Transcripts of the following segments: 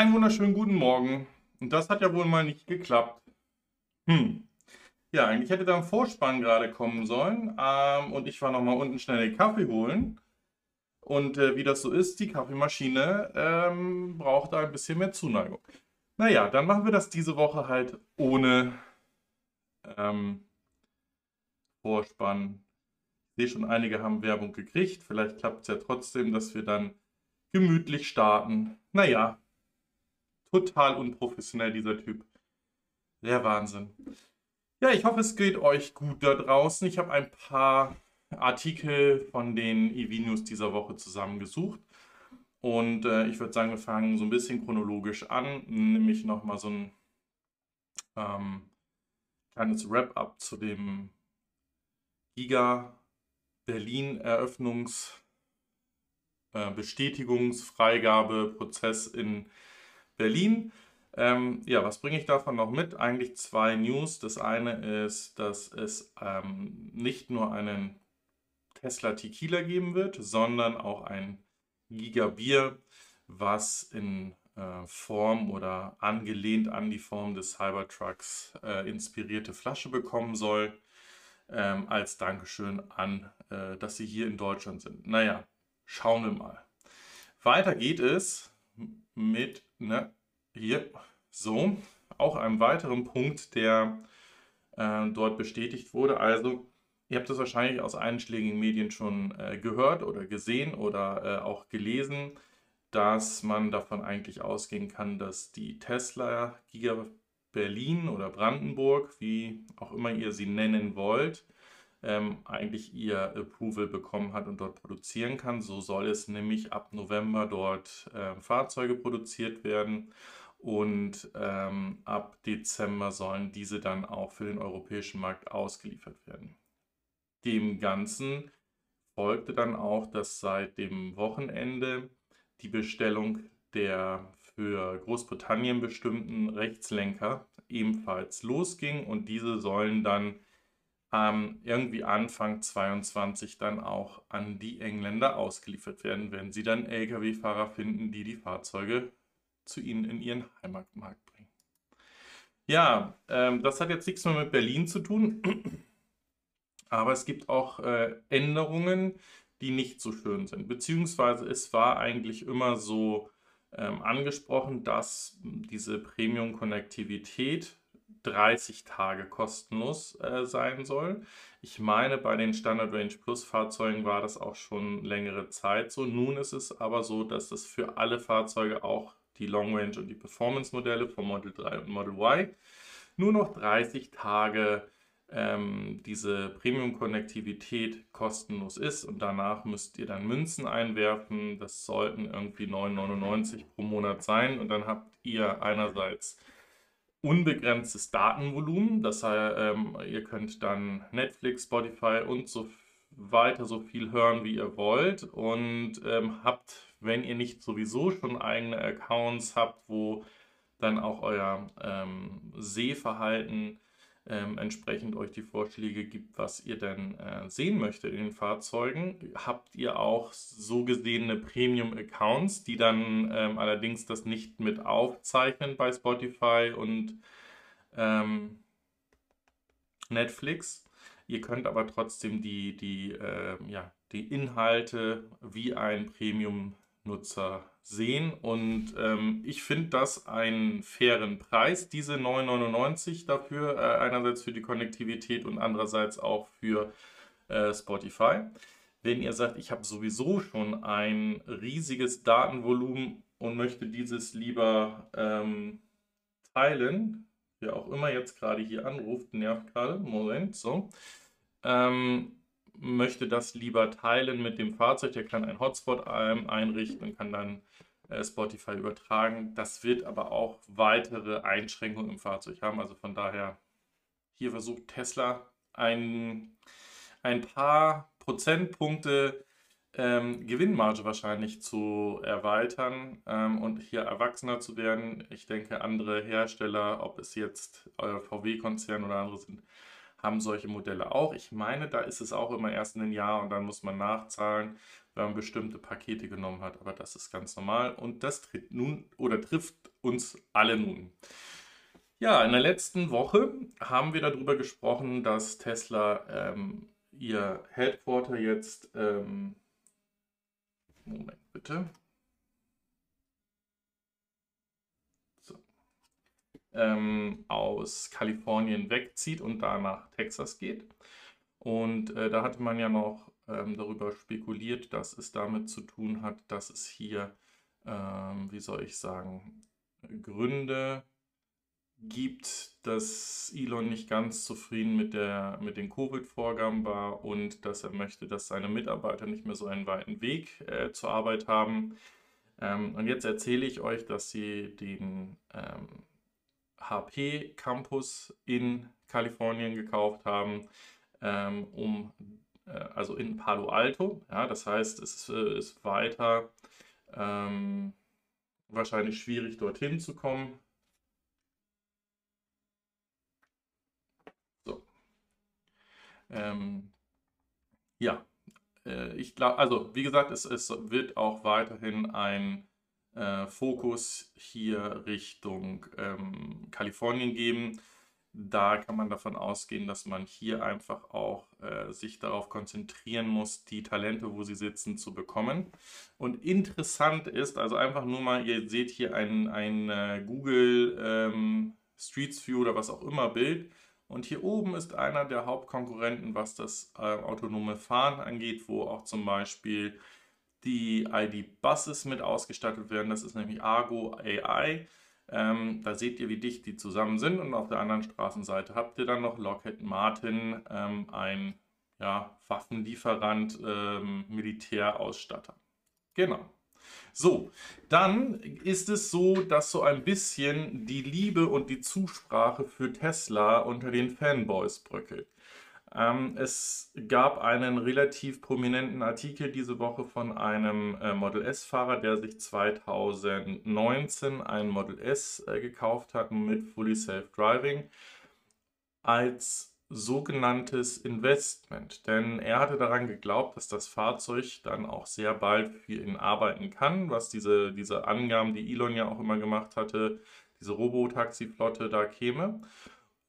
Einen wunderschönen guten Morgen. Und das hat ja wohl mal nicht geklappt. Hm. Ja, eigentlich hätte da ein Vorspann gerade kommen sollen. Ähm, und ich war noch mal unten schnell den Kaffee holen. Und äh, wie das so ist, die Kaffeemaschine ähm, braucht da ein bisschen mehr Zuneigung. Naja, dann machen wir das diese Woche halt ohne ähm, Vorspann. Ich sehe schon, einige haben Werbung gekriegt. Vielleicht klappt es ja trotzdem, dass wir dann gemütlich starten. Naja, total unprofessionell, dieser Typ. Der Wahnsinn. Ja, ich hoffe, es geht euch gut da draußen. Ich habe ein paar Artikel von den EV-News dieser Woche zusammengesucht. Und äh, ich würde sagen, wir fangen so ein bisschen chronologisch an, nämlich nochmal so ein ähm, kleines Wrap-up zu dem Giga Berlin Eröffnungs äh, Bestätigungsfreigabeprozess in Berlin. Ähm, ja, was bringe ich davon noch mit? Eigentlich zwei News. Das eine ist, dass es ähm, nicht nur einen Tesla Tequila geben wird, sondern auch ein Giga Bier, was in äh, Form oder angelehnt an die Form des Cybertrucks äh, inspirierte Flasche bekommen soll, ähm, als Dankeschön an, äh, dass sie hier in Deutschland sind. Naja, schauen wir mal. Weiter geht es mit, ne, hier, so, auch einem weiteren Punkt, der äh, dort bestätigt wurde. Also, ihr habt das wahrscheinlich aus einschlägigen Medien schon äh, gehört oder gesehen oder äh, auch gelesen, dass man davon eigentlich ausgehen kann, dass die Tesla Giga Berlin oder Brandenburg, wie auch immer ihr sie nennen wollt, ähm, eigentlich ihr Approval bekommen hat und dort produzieren kann. So soll es nämlich ab November dort äh, Fahrzeuge produziert werden und ähm, ab Dezember sollen diese dann auch für den europäischen Markt ausgeliefert werden. Dem Ganzen folgte dann auch, dass seit dem Wochenende die Bestellung der für Großbritannien bestimmten Rechtslenker ebenfalls losging und diese sollen dann ähm, irgendwie Anfang 22 dann auch an die Engländer ausgeliefert werden, wenn sie dann Lkw-Fahrer finden, die die Fahrzeuge zu ihnen in ihren Heimatmarkt bringen. Ja, ähm, das hat jetzt nichts mehr mit Berlin zu tun, aber es gibt auch äh, Änderungen, die nicht so schön sind. Beziehungsweise es war eigentlich immer so ähm, angesprochen, dass diese Premium-Konnektivität 30 Tage kostenlos äh, sein soll. Ich meine, bei den Standard Range Plus Fahrzeugen war das auch schon längere Zeit so. Nun ist es aber so, dass das für alle Fahrzeuge, auch die Long Range und die Performance Modelle von Model 3 und Model Y, nur noch 30 Tage ähm, diese Premium-Konnektivität kostenlos ist und danach müsst ihr dann Münzen einwerfen. Das sollten irgendwie 9,99 pro Monat sein und dann habt ihr einerseits unbegrenztes Datenvolumen. Das heißt, ähm, ihr könnt dann Netflix, Spotify und so weiter so viel hören, wie ihr wollt. Und ähm, habt, wenn ihr nicht sowieso schon eigene Accounts habt, wo dann auch euer ähm, Sehverhalten ähm, entsprechend euch die Vorschläge gibt, was ihr denn äh, sehen möchtet in den Fahrzeugen, habt ihr auch so gesehene Premium-Accounts, die dann ähm, allerdings das nicht mit aufzeichnen bei Spotify und ähm, Netflix. Ihr könnt aber trotzdem die, die, äh, ja, die Inhalte wie ein Premium-Nutzer sehen. Und ähm, ich finde das einen fairen Preis, diese 9,99 dafür, äh, einerseits für die Konnektivität und andererseits auch für äh, Spotify. Wenn ihr sagt, ich habe sowieso schon ein riesiges Datenvolumen und möchte dieses lieber ähm, teilen, wer auch immer jetzt gerade hier anruft, nervt gerade, Moment, so, ähm, möchte das lieber teilen mit dem Fahrzeug, der kann einen Hotspot einrichten und kann dann Spotify übertragen. Das wird aber auch weitere Einschränkungen im Fahrzeug haben. Also von daher, hier versucht Tesla ein, ein paar Prozentpunkte ähm, Gewinnmarge wahrscheinlich zu erweitern ähm, und hier erwachsener zu werden. Ich denke, andere Hersteller, ob es jetzt euer VW-Konzern oder andere sind, haben solche Modelle auch. Ich meine, da ist es auch immer erst in ein Jahr und dann muss man nachzahlen, wenn man bestimmte Pakete genommen hat. Aber das ist ganz normal und das tritt nun oder trifft uns alle nun. Ja, in der letzten Woche haben wir darüber gesprochen, dass Tesla ähm, ihr Headquarter jetzt, ähm, Moment bitte, ähm, aus Kalifornien wegzieht und da nach Texas geht. Und äh, da hatte man ja noch ähm, darüber spekuliert, dass es damit zu tun hat, dass es hier, ähm, wie soll ich sagen, Gründe gibt, dass Elon nicht ganz zufrieden mit, der, mit den Covid-Vorgaben war und dass er möchte, dass seine Mitarbeiter nicht mehr so einen weiten Weg äh, zur Arbeit haben. Ähm, und jetzt erzähle ich euch, dass sie den ähm, HP Campus in Kalifornien gekauft haben, ähm, um äh, also in Palo Alto. Ja, das heißt, es äh, ist weiter ähm, wahrscheinlich schwierig dorthin zu kommen Ähm, ja, äh, ich glaube, also wie gesagt, es, es wird auch weiterhin ein äh, Fokus hier Richtung ähm, Kalifornien geben. Da kann man davon ausgehen, dass man hier einfach auch äh, sich darauf konzentrieren muss, die Talente, wo sie sitzen, zu bekommen. Und interessant ist, also einfach nur mal, ihr seht hier ein, ein äh, Google ähm, Streets View oder was auch immer Bild. Und hier oben ist einer der Hauptkonkurrenten, was das äh, autonome Fahren angeht, wo auch zum Beispiel die ID-Buses mit ausgestattet werden. Das ist nämlich Argo AI. Ähm, da seht ihr, wie dicht die zusammen sind. Und auf der anderen Straßenseite habt ihr dann noch Lockheed Martin, ähm, ein ja, Waffenlieferant, ähm, Militärausstatter. Genau. So, dann ist es so, dass so ein bisschen die Liebe und die Zusprache für Tesla unter den Fanboys bröckelt. Ähm, es gab einen relativ prominenten Artikel diese Woche von einem äh, Model S-Fahrer, der sich 2019 ein Model S äh, gekauft hat mit Fully Self-Driving als sogenanntes Investment, denn er hatte daran geglaubt, dass das Fahrzeug dann auch sehr bald für ihn arbeiten kann, was diese, diese Angaben, die Elon ja auch immer gemacht hatte, diese Robotaxi-Flotte da käme.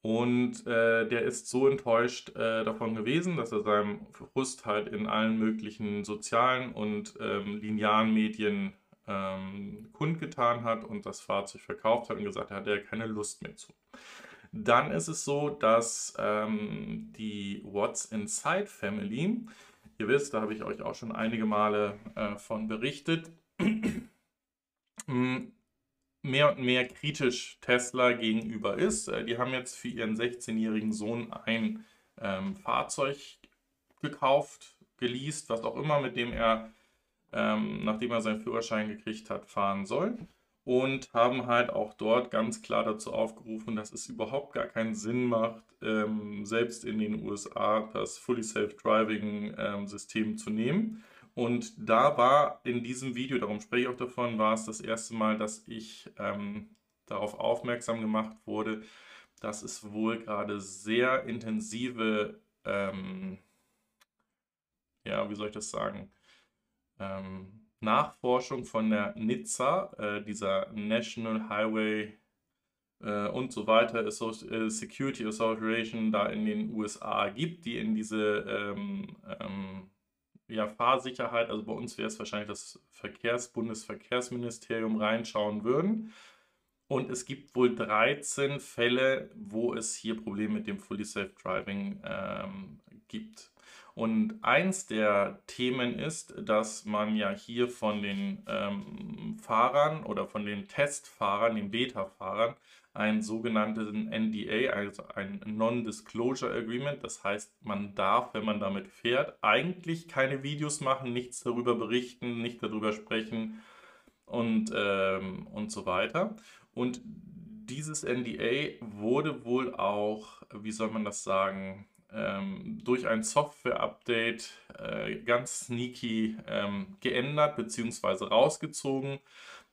Und äh, der ist so enttäuscht äh, davon gewesen, dass er seinem Frust halt in allen möglichen sozialen und ähm, linearen Medien ähm, kundgetan hat und das Fahrzeug verkauft hat und gesagt hat, er hat keine Lust mehr zu. Dann ist es so, dass ähm, die What's Inside Family, ihr wisst, da habe ich euch auch schon einige Male äh, von berichtet, mehr und mehr kritisch Tesla gegenüber ist. Äh, die haben jetzt für ihren 16-jährigen Sohn ein ähm, Fahrzeug gekauft, geleast, was auch immer, mit dem er, ähm, nachdem er seinen Führerschein gekriegt hat, fahren soll und haben halt auch dort ganz klar dazu aufgerufen, dass es überhaupt gar keinen Sinn macht, ähm, selbst in den USA das Fully Self-Driving-System ähm, zu nehmen. Und da war in diesem Video, darum spreche ich auch davon, war es das erste Mal, dass ich ähm, darauf aufmerksam gemacht wurde, dass es wohl gerade sehr intensive, ähm, ja, wie soll ich das sagen, ähm, Nachforschung von der NHTSA, äh, dieser National Highway äh, und so weiter äh, Security Association da in den USA gibt, die in diese ähm, ähm, ja, Fahrsicherheit, also bei uns wäre es wahrscheinlich das Verkehrs Bundesverkehrsministerium reinschauen würden. Und es gibt wohl 13 Fälle, wo es hier Probleme mit dem Fully Safe Driving ähm, gibt. Und eins der Themen ist, dass man ja hier von den ähm, Fahrern oder von den Testfahrern, den Beta-Fahrern, einen sogenannten NDA, also ein Non-Disclosure Agreement. Das heißt, man darf, wenn man damit fährt, eigentlich keine Videos machen, nichts darüber berichten, nicht darüber sprechen und, ähm, und so weiter. Und dieses NDA wurde wohl auch, wie soll man das sagen, ähm, durch ein Software-Update äh, ganz sneaky ähm, geändert bzw. rausgezogen.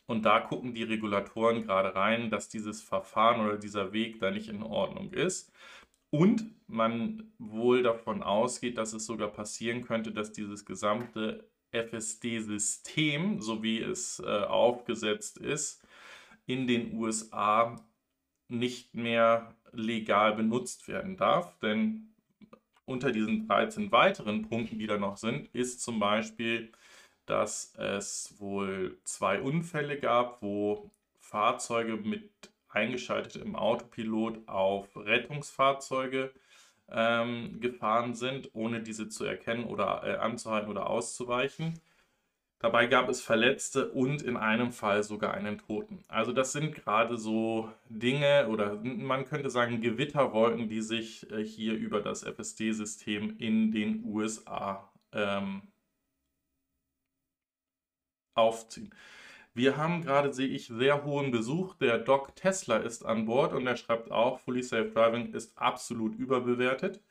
Und da gucken die Regulatoren gerade rein, dass dieses Verfahren oder dieser Weg da nicht in Ordnung ist. Und man wohl davon ausgeht, dass es sogar passieren könnte, dass dieses gesamte FSD-System, so wie es äh, aufgesetzt ist, in den USA nicht mehr legal benutzt werden darf. Denn unter diesen 13 weiteren Punkten, die da noch sind, ist zum Beispiel, dass es wohl zwei Unfälle gab, wo Fahrzeuge mit eingeschaltetem Autopilot auf Rettungsfahrzeuge ähm, gefahren sind, ohne diese zu erkennen oder äh, anzuhalten oder auszuweichen. Dabei gab es Verletzte und in einem Fall sogar einen Toten. Also das sind gerade so Dinge oder man könnte sagen Gewitterwolken, die sich äh, hier über das FSD-System in den USA ähm, aufziehen. Wir haben gerade, sehe ich, sehr hohen Besuch. Der Doc Tesla ist an Bord und er schreibt auch, Fully Safe Driving ist absolut überbewertet.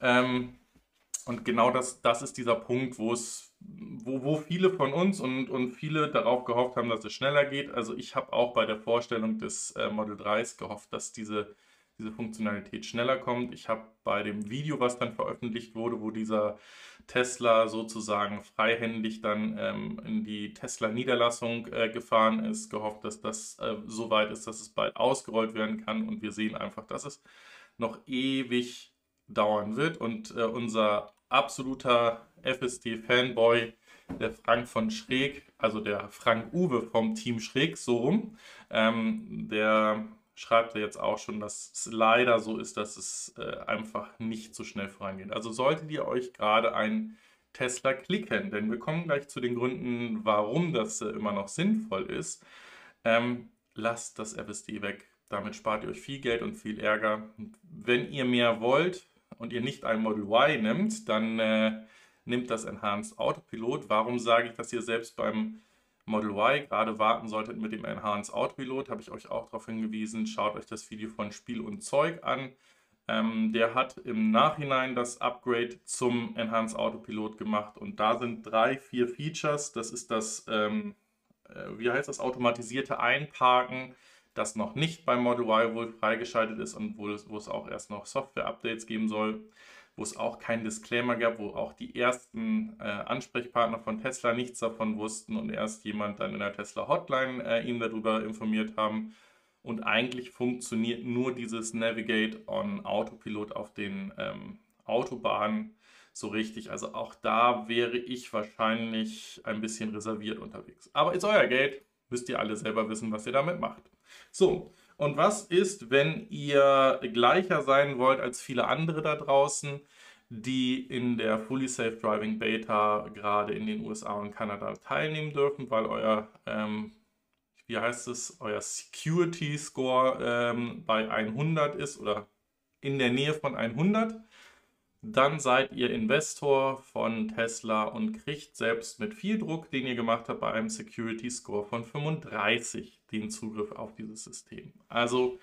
Ähm, und genau das, das ist dieser Punkt, wo es, wo, wo viele von uns und, und viele darauf gehofft haben, dass es schneller geht. Also ich habe auch bei der Vorstellung des äh, Model 3s gehofft, dass diese diese Funktionalität schneller kommt. Ich habe bei dem Video, was dann veröffentlicht wurde, wo dieser Tesla sozusagen freihändig dann ähm, in die Tesla-Niederlassung äh, gefahren ist, gehofft, dass das äh, so weit ist, dass es bald ausgerollt werden kann. Und wir sehen einfach, dass es noch ewig dauern wird. Und äh, unser absoluter FSD-Fanboy, der Frank von Schräg, also der Frank Uwe vom Team Schräg, so rum, ähm, der schreibt er jetzt auch schon, dass es leider so ist, dass es äh, einfach nicht so schnell vorangeht. Also solltet ihr euch gerade ein Tesla klicken, denn wir kommen gleich zu den Gründen, warum das äh, immer noch sinnvoll ist, ähm, lasst das FSD weg. Damit spart ihr euch viel Geld und viel Ärger. Wenn ihr mehr wollt und ihr nicht ein Model Y nimmt, dann äh, nimmt das Enhanced Autopilot. Warum sage ich, dass ihr selbst beim Model Y gerade warten solltet mit dem Enhanced Autopilot, habe ich euch auch darauf hingewiesen. Schaut euch das Video von Spiel und Zeug an. Ähm, der hat im Nachhinein das Upgrade zum Enhanced Autopilot gemacht und da sind drei, vier Features. Das ist das, ähm, äh, wie heißt das, automatisierte Einparken, das noch nicht beim Model Y wohl freigeschaltet ist und wo es, wo es auch erst noch Software-Updates geben soll wo es auch keinen Disclaimer gab, wo auch die ersten äh, Ansprechpartner von Tesla nichts davon wussten und erst jemand dann in der Tesla Hotline äh, ihn darüber informiert haben. Und eigentlich funktioniert nur dieses Navigate on Autopilot auf den ähm, Autobahnen so richtig. Also auch da wäre ich wahrscheinlich ein bisschen reserviert unterwegs. Aber ist euer Geld, müsst ihr alle selber wissen, was ihr damit macht. So, und was ist, wenn ihr gleicher sein wollt als viele andere da draußen, die in der Fully Safe Driving Beta gerade in den USA und Kanada teilnehmen dürfen, weil euer, ähm, wie heißt es, euer Security Score ähm, bei 100 ist oder in der Nähe von 100 dann seid ihr Investor von Tesla und kriegt selbst mit viel Druck, den ihr gemacht habt, bei einem Security Score von 35 den Zugriff auf dieses System. Also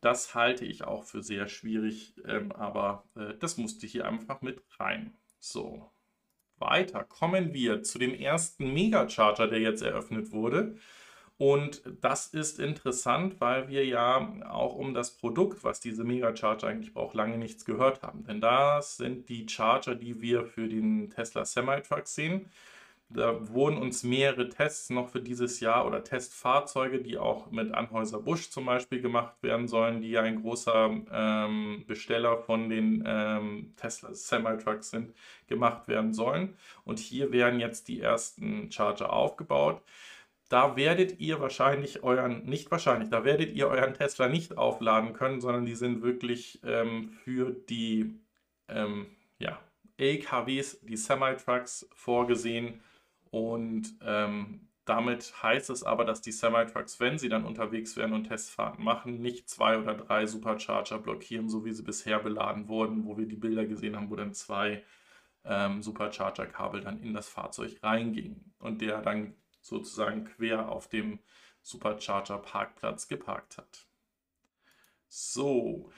das halte ich auch für sehr schwierig, ähm, aber äh, das musste hier einfach mit rein. So, weiter kommen wir zu dem ersten Megacharger, der jetzt eröffnet wurde. Und das ist interessant, weil wir ja auch um das Produkt, was diese Megacharger eigentlich braucht, lange nichts gehört haben. Denn das sind die Charger, die wir für den Tesla Semi-Truck sehen. Da wurden uns mehrere Tests noch für dieses Jahr oder Testfahrzeuge, die auch mit Anhäuser Busch zum Beispiel gemacht werden sollen, die ja ein großer ähm, Besteller von den ähm, Tesla Semi-Trucks sind, gemacht werden sollen. Und hier werden jetzt die ersten Charger aufgebaut da werdet ihr wahrscheinlich euren, nicht wahrscheinlich, da werdet ihr euren Tesla nicht aufladen können, sondern die sind wirklich ähm, für die ähm, ja, LKWs, die Semi-Trucks vorgesehen. Und ähm, damit heißt es aber, dass die Semi-Trucks, wenn sie dann unterwegs werden und Testfahrten machen, nicht zwei oder drei Supercharger blockieren, so wie sie bisher beladen wurden, wo wir die Bilder gesehen haben, wo dann zwei ähm, Supercharger-Kabel dann in das Fahrzeug reingingen und der dann sozusagen quer auf dem Supercharger Parkplatz geparkt hat. So,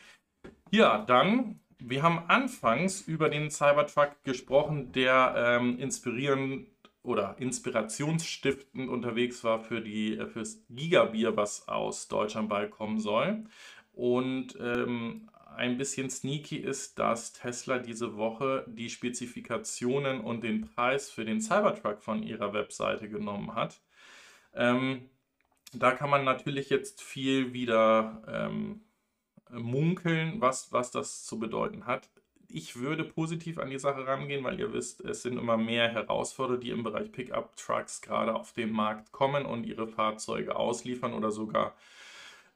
ja, dann, wir haben anfangs über den Cybertruck gesprochen, der ähm, inspirierend oder inspirationsstiftend unterwegs war für die fürs Gigabier, was aus Deutschland bald kommen soll. Und ähm, ein bisschen sneaky ist, dass Tesla diese Woche die Spezifikationen und den Preis für den Cybertruck von ihrer Webseite genommen hat. Ähm, da kann man natürlich jetzt viel wieder ähm, munkeln, was, was das zu bedeuten hat. Ich würde positiv an die Sache rangehen, weil ihr wisst, es sind immer mehr Herausforderer, die im Bereich Pickup-Trucks gerade auf den Markt kommen und ihre Fahrzeuge ausliefern oder sogar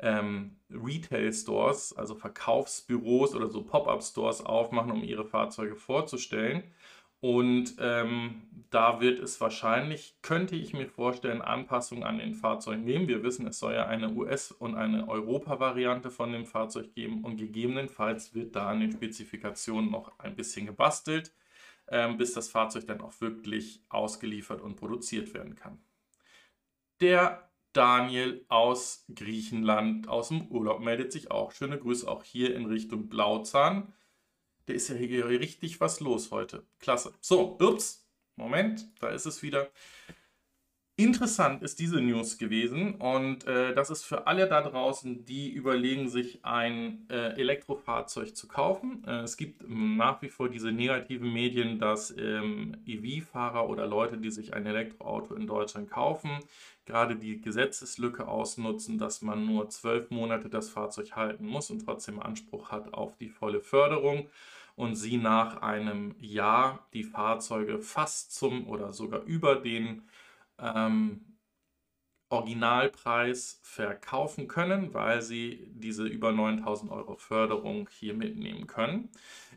ähm, Retail-Stores, also Verkaufsbüros oder so Pop-up-Stores aufmachen, um ihre Fahrzeuge vorzustellen. Und ähm, da wird es wahrscheinlich, könnte ich mir vorstellen, Anpassungen an den Fahrzeugen geben. Wir wissen, es soll ja eine US- und eine Europa-Variante von dem Fahrzeug geben und gegebenenfalls wird da an den Spezifikationen noch ein bisschen gebastelt, ähm, bis das Fahrzeug dann auch wirklich ausgeliefert und produziert werden kann. Der Daniel aus Griechenland, aus dem Urlaub, meldet sich auch. Schöne Grüße auch hier in Richtung Blauzahn. Der ist ja hier richtig was los heute. Klasse. So, ups, Moment, da ist es wieder. Interessant ist diese News gewesen und äh, das ist für alle da draußen, die überlegen, sich ein äh, Elektrofahrzeug zu kaufen. Äh, es gibt nach wie vor diese negativen Medien, dass ähm, EV-Fahrer oder Leute, die sich ein Elektroauto in Deutschland kaufen, gerade die Gesetzeslücke ausnutzen, dass man nur zwölf Monate das Fahrzeug halten muss und trotzdem Anspruch hat auf die volle Förderung und sie nach einem Jahr die Fahrzeuge fast zum oder sogar über den ähm, Originalpreis verkaufen können, weil sie diese über 9000 Euro Förderung hier mitnehmen können.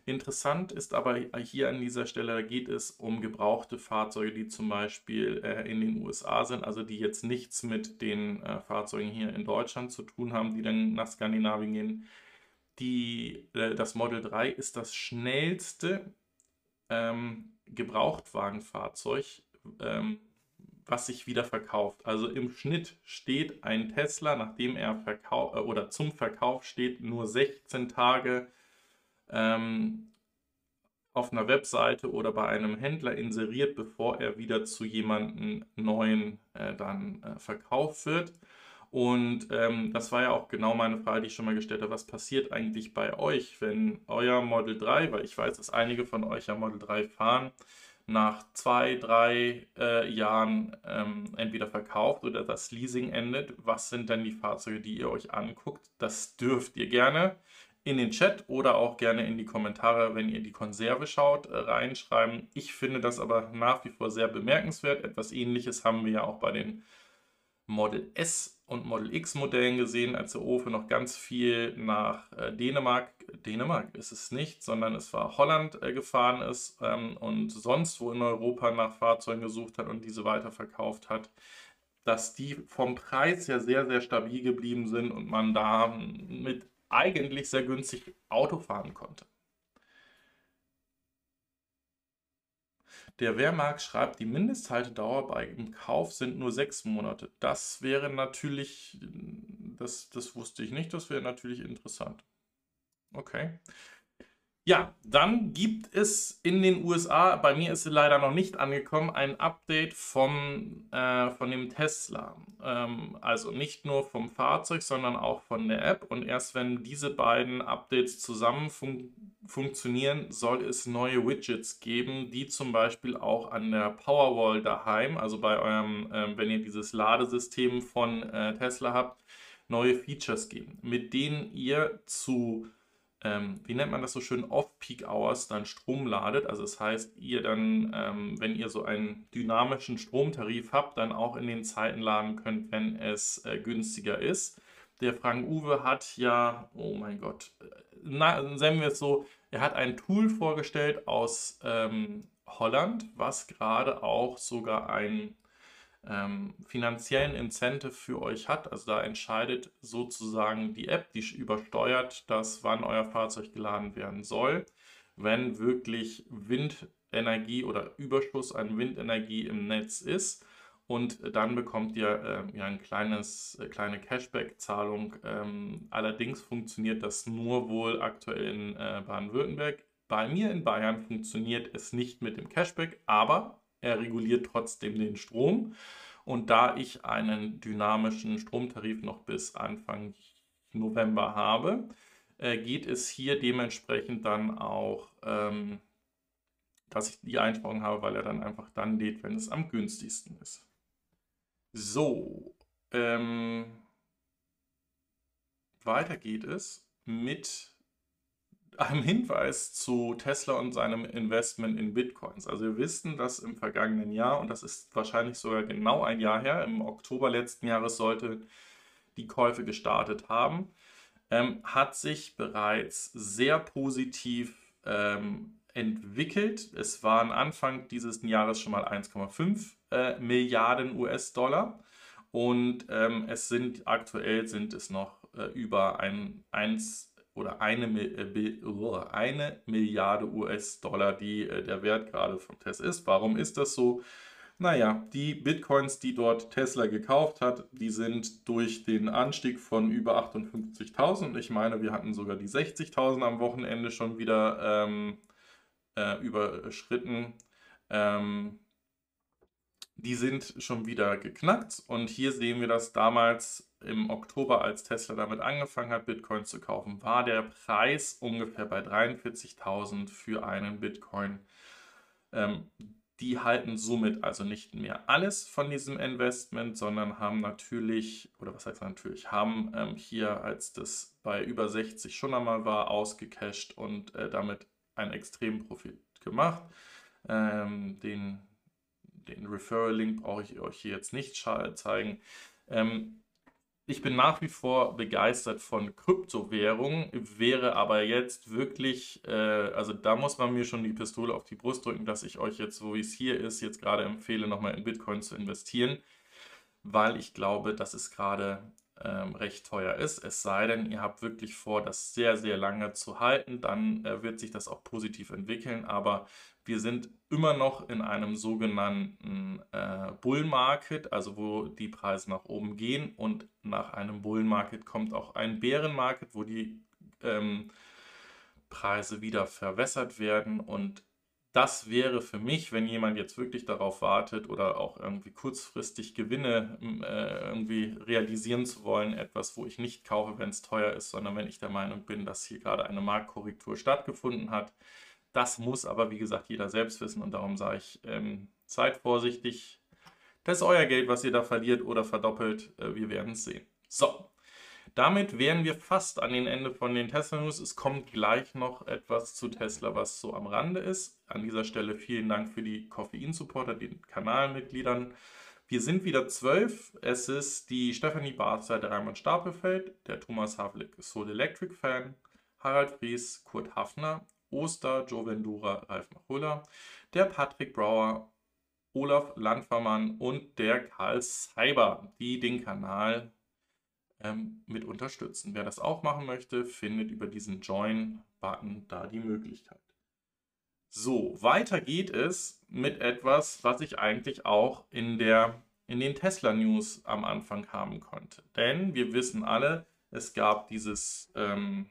Interessant ist aber hier an dieser Stelle, da geht es um gebrauchte Fahrzeuge, die zum Beispiel äh, in den USA sind, also die jetzt nichts mit den äh, Fahrzeugen hier in Deutschland zu tun haben, die dann nach Skandinavien gehen. Die, äh, das Model 3 ist das schnellste ähm, Gebrauchtwagenfahrzeug. Ähm, was sich wieder verkauft. Also im Schnitt steht ein Tesla, nachdem er verkau äh, oder zum Verkauf steht, nur 16 Tage ähm, auf einer Webseite oder bei einem Händler inseriert, bevor er wieder zu jemandem neuen äh, dann äh, verkauft wird. Und ähm, das war ja auch genau meine Frage, die ich schon mal gestellt habe. Was passiert eigentlich bei euch, wenn euer Model 3, weil ich weiß, dass einige von euch ja Model 3 fahren, nach zwei, drei äh, Jahren ähm, entweder verkauft oder das Leasing endet. Was sind denn die Fahrzeuge, die ihr euch anguckt? Das dürft ihr gerne in den Chat oder auch gerne in die Kommentare, wenn ihr die Konserve schaut, äh, reinschreiben. Ich finde das aber nach wie vor sehr bemerkenswert. Etwas ähnliches haben wir ja auch bei den Model S und Model X Modellen gesehen, als der Ofe noch ganz viel nach äh, Dänemark, Dänemark ist es nicht, sondern es war Holland äh, gefahren ist ähm, und sonst wo in Europa nach Fahrzeugen gesucht hat und diese weiterverkauft hat, dass die vom Preis her sehr, sehr stabil geblieben sind und man da mit eigentlich sehr günstig Auto fahren konnte. Der Wehrmarkt schreibt, die Mindesthaltedauer bei im Kauf sind nur sechs Monate. Das wäre natürlich, das, das wusste ich nicht, das wäre natürlich interessant. Okay. Ja, dann gibt es in den USA, bei mir ist sie leider noch nicht angekommen, ein Update vom, äh, von dem Tesla. Ähm, also nicht nur vom Fahrzeug, sondern auch von der App. Und erst wenn diese beiden Updates zusammen fun funktionieren, soll es neue Widgets geben, die zum Beispiel auch an der Powerwall daheim, also bei eurem, äh, wenn ihr dieses Ladesystem von äh, Tesla habt, neue Features geben, mit denen ihr zu ähm, wie nennt man das so schön, Off-Peak-Hours dann Strom ladet. Also das heißt, ihr dann, ähm, wenn ihr so einen dynamischen Stromtarif habt, dann auch in den Zeiten laden könnt, wenn es äh, günstiger ist. Der Frank Uwe hat ja, oh mein Gott, äh, na, sagen wir es so, er hat ein Tool vorgestellt aus ähm, Holland, was gerade auch sogar ein ähm, finanziellen Incentive für euch hat. Also da entscheidet sozusagen die App, die übersteuert das, wann euer Fahrzeug geladen werden soll. Wenn wirklich Windenergie oder Überschuss an Windenergie im Netz ist. Und dann bekommt ihr äh, ja ein äh, kleine Cashback-Zahlung. Ähm, allerdings funktioniert das nur wohl aktuell in äh, Baden-Württemberg. Bei mir in Bayern funktioniert es nicht mit dem Cashback, aber er reguliert trotzdem den Strom. Und da ich einen dynamischen Stromtarif noch bis Anfang November habe, äh, geht es hier dementsprechend dann auch, ähm, dass ich die Einsparung habe, weil er dann einfach dann lädt, wenn es am günstigsten ist. So, ähm, weiter geht es mit einem Hinweis zu Tesla und seinem Investment in Bitcoins. Also wir wissen, dass im vergangenen Jahr, und das ist wahrscheinlich sogar genau ein Jahr her, im Oktober letzten Jahres sollte die Käufe gestartet haben, ähm, hat sich bereits sehr positiv ähm, entwickelt. Es waren Anfang dieses Jahres schon mal 1,5 äh, Milliarden US-Dollar und ähm, es sind aktuell sind es noch äh, über ein 1 oder eine, äh, eine Milliarde US-Dollar, die äh, der Wert gerade von Tesla ist. Warum ist das so? Naja, die Bitcoins, die dort Tesla gekauft hat, die sind durch den Anstieg von über 58.000, ich meine, wir hatten sogar die 60.000 am Wochenende schon wieder ähm, äh, überschritten, ähm, die sind schon wieder geknackt. Und hier sehen wir das damals im Oktober, als Tesla damit angefangen hat, Bitcoin zu kaufen, war der Preis ungefähr bei 43.000 für einen Bitcoin. Ähm, die halten somit also nicht mehr alles von diesem Investment, sondern haben natürlich, oder was heißt natürlich, haben ähm, hier, als das bei über 60 schon einmal war, ausgecasht und äh, damit einen extremen Profit gemacht. Ähm, den den Referral-Link brauche ich euch hier jetzt nicht zeigen. Ähm, ich bin nach wie vor begeistert von Kryptowährungen, wäre aber jetzt wirklich, äh, also da muss man mir schon die Pistole auf die Brust drücken, dass ich euch jetzt, so wie es hier ist, jetzt gerade empfehle, nochmal in Bitcoin zu investieren, weil ich glaube, dass es gerade ähm, recht teuer ist. Es sei denn, ihr habt wirklich vor, das sehr, sehr lange zu halten, dann äh, wird sich das auch positiv entwickeln. Aber wir sind immer noch in einem sogenannten äh, Bull Market, also wo die Preise nach oben gehen. Und nach einem Bull Market kommt auch ein Bären Market, wo die ähm, Preise wieder verwässert werden. Und das wäre für mich, wenn jemand jetzt wirklich darauf wartet oder auch irgendwie kurzfristig Gewinne äh, irgendwie realisieren zu wollen, etwas, wo ich nicht kaufe, wenn es teuer ist, sondern wenn ich der Meinung bin, dass hier gerade eine Marktkorrektur stattgefunden hat. Das muss aber, wie gesagt, jeder selbst wissen und darum sage ich, ähm, seid vorsichtig. Das ist euer Geld, was ihr da verliert oder verdoppelt. Äh, wir werden es sehen. So, damit wären wir fast an den Ende von den Tesla News. Es kommt gleich noch etwas zu Tesla, was so am Rande ist. An dieser Stelle vielen Dank für die Koffein-Supporter, den Kanalmitgliedern. Wir sind wieder zwölf. Es ist die Stephanie Barzer, der Raimund Stapelfeld, der Thomas Havlik, Soul Electric Fan, Harald Fries, Kurt Hafner, Oster, Joe Vendura, Ralf Machulla, der Patrick Brauer, Olaf Landvermann und der Karl Cyber, die den Kanal ähm, mit unterstützen. Wer das auch machen möchte, findet über diesen Join-Button da die Möglichkeit. So, weiter geht es mit etwas, was ich eigentlich auch in, der, in den Tesla News am Anfang haben konnte. Denn wir wissen alle, es gab dieses ähm,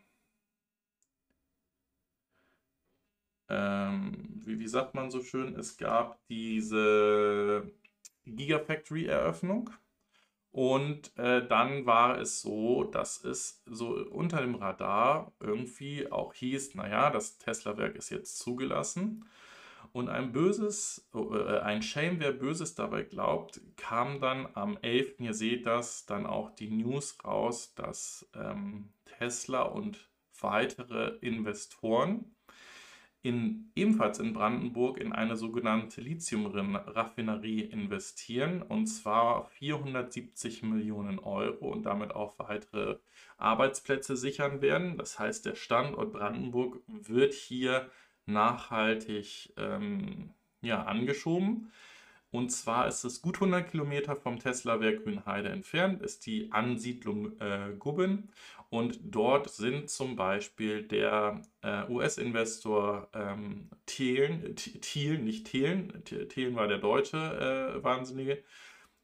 ähm, wie, wie sagt man so schön, es gab diese Gigafactory-Eröffnung und äh, dann war es so, dass es so unter dem Radar irgendwie auch hieß, naja, das Tesla-Werk ist jetzt zugelassen. Und ein böses, äh, ein Shame, wer Böses dabei glaubt, kam dann am 11., ihr seht das, dann auch die News raus, dass ähm, Tesla und weitere Investoren in, ebenfalls in Brandenburg in eine sogenannte Lithium-Raffinerie investieren und zwar 470 Millionen Euro und damit auch weitere Arbeitsplätze sichern werden. Das heißt, der Standort Brandenburg wird hier nachhaltig ähm, ja, angeschoben. Und zwar ist es gut 100 Kilometer vom Tesla-Werk Grünheide entfernt, ist die Ansiedlung äh, Gubben. Und dort sind zum Beispiel der äh, US-Investor ähm, Thelen, Thiel, nicht Thelen, Thelen war der deutsche äh, Wahnsinnige,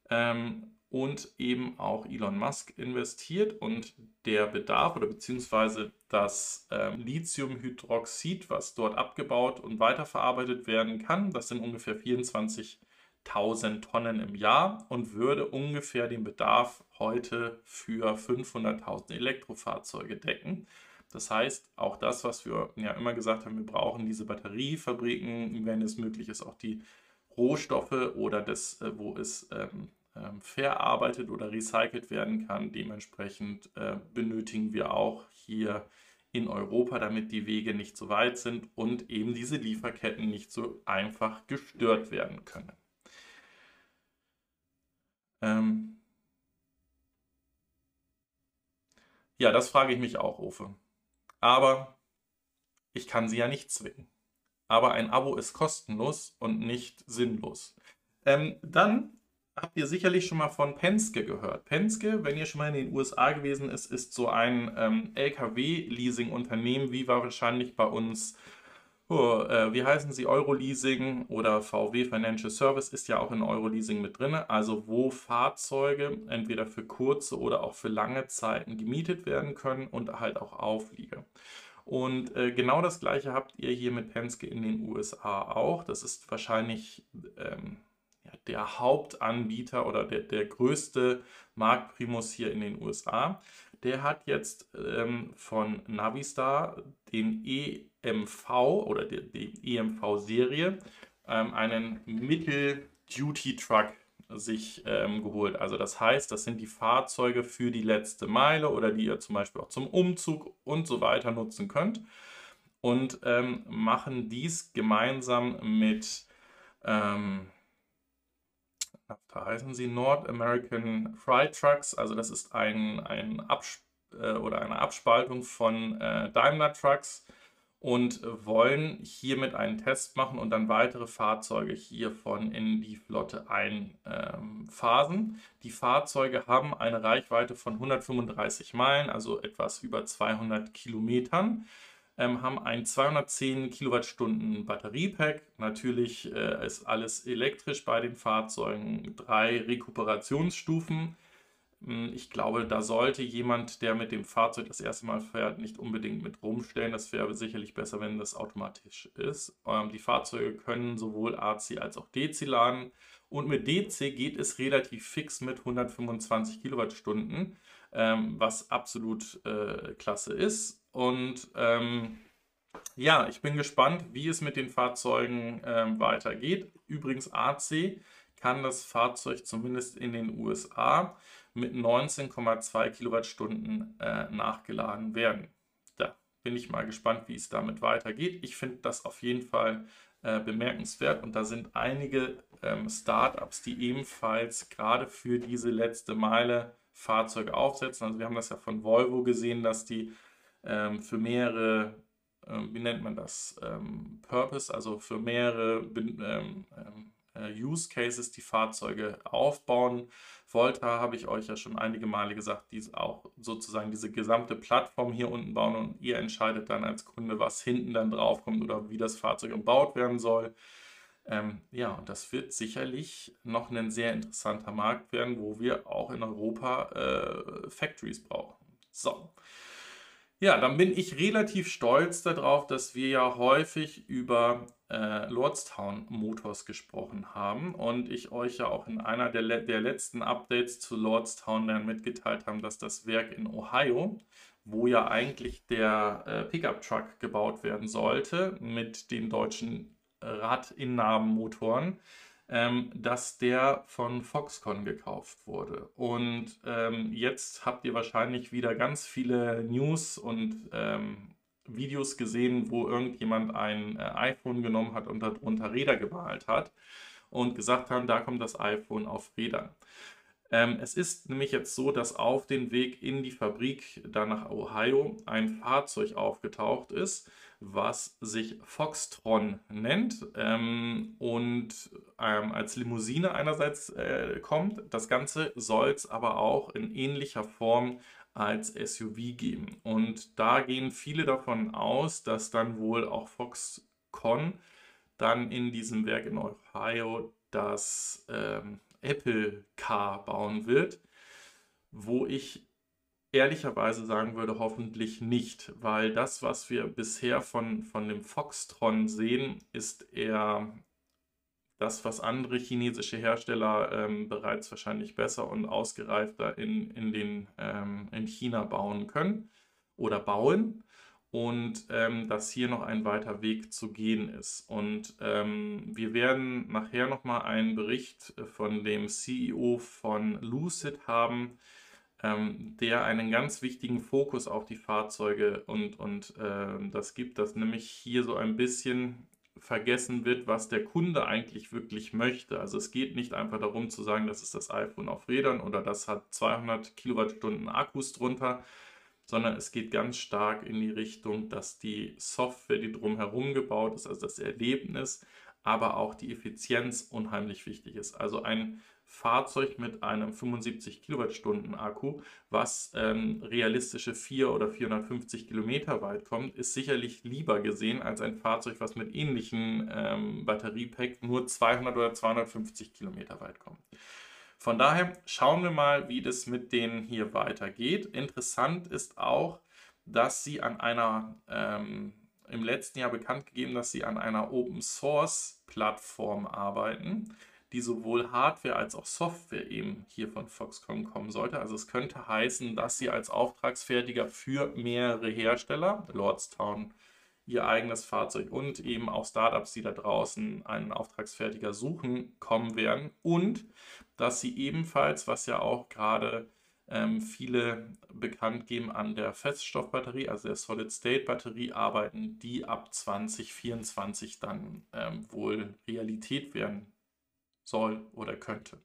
ähm, und eben auch Elon Musk investiert. Und der Bedarf oder beziehungsweise das ähm, Lithiumhydroxid, was dort abgebaut und weiterverarbeitet werden kann, das sind ungefähr 24 1000 Tonnen im Jahr und würde ungefähr den Bedarf heute für 500.000 Elektrofahrzeuge decken. Das heißt, auch das, was wir ja immer gesagt haben, wir brauchen diese Batteriefabriken, wenn es möglich ist, auch die Rohstoffe oder das, äh, wo es ähm, ähm, verarbeitet oder recycelt werden kann. Dementsprechend äh, benötigen wir auch hier in Europa, damit die Wege nicht so weit sind und eben diese Lieferketten nicht so einfach gestört werden können. Ähm ja, das frage ich mich auch, Ofe. Aber ich kann sie ja nicht zwingen. Aber ein Abo ist kostenlos und nicht sinnlos. Ähm, dann habt ihr sicherlich schon mal von Penske gehört. Penske, wenn ihr schon mal in den USA gewesen ist, ist so ein ähm, LKW-Leasing-Unternehmen, wie war wahrscheinlich bei uns, oh, äh, wie heißen sie, Euroleasing oder VW Financial Service ist ja auch in Euroleasing mit drin. Also wo Fahrzeuge entweder für kurze oder auch für lange Zeiten gemietet werden können und halt auch Aufliege. Und äh, genau das gleiche habt ihr hier mit Penske in den USA auch. Das ist wahrscheinlich ähm, ja, der Hauptanbieter oder der, der größte Marktprimus hier in den USA. Der hat jetzt ähm, von Navistar den EMV oder die, die EMV-Serie ähm, einen Mittel-Duty-Truck sich ähm, geholt. Also das heißt, das sind die Fahrzeuge für die letzte Meile oder die ihr zum Beispiel auch zum Umzug und so weiter nutzen könnt. Und ähm, machen dies gemeinsam mit ähm, da heißen sie North American Freight Trucks. Also das ist ein, ein Absp äh, oder eine Abspaltung von äh, Daimler Trucks und wollen hiermit einen Test machen und dann weitere Fahrzeuge hiervon in die Flotte einphasen. die Fahrzeuge haben eine Reichweite von 135 Meilen, also etwas über 200 Kilometern ähm, haben ein 210 Kilowattstunden Batteriepack. Natürlich äh, ist alles elektrisch bei den Fahrzeugen. Drei Rekuperationsstufen. Hm, ich glaube, da sollte jemand, der mit dem Fahrzeug das erste Mal fährt, nicht unbedingt mit rumstellen. Das wäre sicherlich besser, wenn das automatisch ist. Ähm, die Fahrzeuge können sowohl AC als auch DC laden. Und mit DC geht es relativ fix mit 125 Kilowattstunden, ähm, was absolut äh, klasse ist. Und ähm, ja, ich bin gespannt, wie es mit den Fahrzeugen ähm, weitergeht. Übrigens, AC kann das Fahrzeug zumindest in den USA mit 19,2 Kilowattstunden äh, nachgeladen werden. Da bin ich mal gespannt, wie es damit weitergeht. Ich finde das auf jeden Fall äh, bemerkenswert und da sind einige ähm, Startups, die ebenfalls gerade für diese letzte Meile Fahrzeuge aufsetzen. Also wir haben das ja von Volvo gesehen, dass die ähm, für mehrere, ähm, wie nennt man das, ähm, Purpose, also für mehrere ähm, ähm, äh, Use Cases die Fahrzeuge aufbauen. Volta habe ich euch ja schon einige Male gesagt, die auch sozusagen diese gesamte Plattform hier unten bauen und ihr entscheidet dann als Kunde, was hinten dann drauf kommt oder wie das Fahrzeug gebaut werden soll. Ähm, ja, und das wird sicherlich noch ein sehr interessanter Markt werden, wo wir auch in Europa äh, Factories brauchen. So, ja, dann bin ich relativ stolz darauf, dass wir ja häufig über äh, Lordstown Motors gesprochen haben und ich euch ja auch in einer der, der letzten Updates zu Lordstown dann mitgeteilt haben, dass das Werk in Ohio, wo ja eigentlich der äh, Pickup-Truck gebaut werden sollte mit den deutschen Radinnahmenmotoren, ähm, dass der von Foxconn gekauft wurde. Und ähm, jetzt habt ihr wahrscheinlich wieder ganz viele News und ähm, Videos gesehen, wo irgendjemand ein äh, iPhone genommen hat und darunter Räder gemalt hat und gesagt haben, da kommt das iPhone auf Rädern. Ähm, es ist nämlich jetzt so, dass auf dem Weg in die Fabrik da nach Ohio ein Fahrzeug aufgetaucht ist, was sich Foxtron nennt ähm, und ähm, als Limousine einerseits äh, kommt. Das Ganze soll es aber auch in ähnlicher Form als SUV geben. Und da gehen viele davon aus, dass dann wohl auch Foxconn dann in diesem Werk in Ohio das ähm, Apple Car bauen wird, wo ich ehrlicherweise sagen würde, hoffentlich nicht, weil das, was wir bisher von, von dem Foxtron sehen, ist eher das, was andere chinesische Hersteller ähm, bereits wahrscheinlich besser und ausgereifter in, in, den, ähm, in China bauen können oder bauen. und ähm, dass hier noch ein weiter Weg zu gehen ist. Und ähm, wir werden nachher nochmal einen Bericht von dem CEO von Lucid haben, ähm, der einen ganz wichtigen Fokus auf die Fahrzeuge und, und äh, das gibt, dass nämlich hier so ein bisschen vergessen wird, was der Kunde eigentlich wirklich möchte. Also es geht nicht einfach darum zu sagen, das ist das iPhone auf Rädern oder das hat 200 Kilowattstunden Akkus drunter, sondern es geht ganz stark in die Richtung, dass die Software, die drumherum gebaut ist, also das Erlebnis, aber auch die Effizienz unheimlich wichtig ist. Also ein Fahrzeug mit einem 75 Kilowattstunden Akku, was ähm, realistische 4 oder 450 Kilometer weit kommt, ist sicherlich lieber gesehen als ein Fahrzeug, was mit ähnlichen ähm, Batteriepack nur 200 oder 250 Kilometer weit kommt. Von daher schauen wir mal, wie das mit denen hier weitergeht. Interessant ist auch, dass sie an einer, ähm, im letzten Jahr bekannt gegeben, dass sie an einer Open Source Plattform arbeiten die sowohl Hardware als auch Software eben hier von Foxconn kommen sollte. Also es könnte heißen, dass sie als Auftragsfertiger für mehrere Hersteller, Lordstown ihr eigenes Fahrzeug und eben auch Startups, die da draußen einen Auftragsfertiger suchen, kommen werden. Und dass sie ebenfalls, was ja auch gerade ähm, viele bekannt geben, an der Feststoffbatterie, also der Solid-State-Batterie arbeiten, die ab 2024 dann ähm, wohl Realität werden soll oder könnte.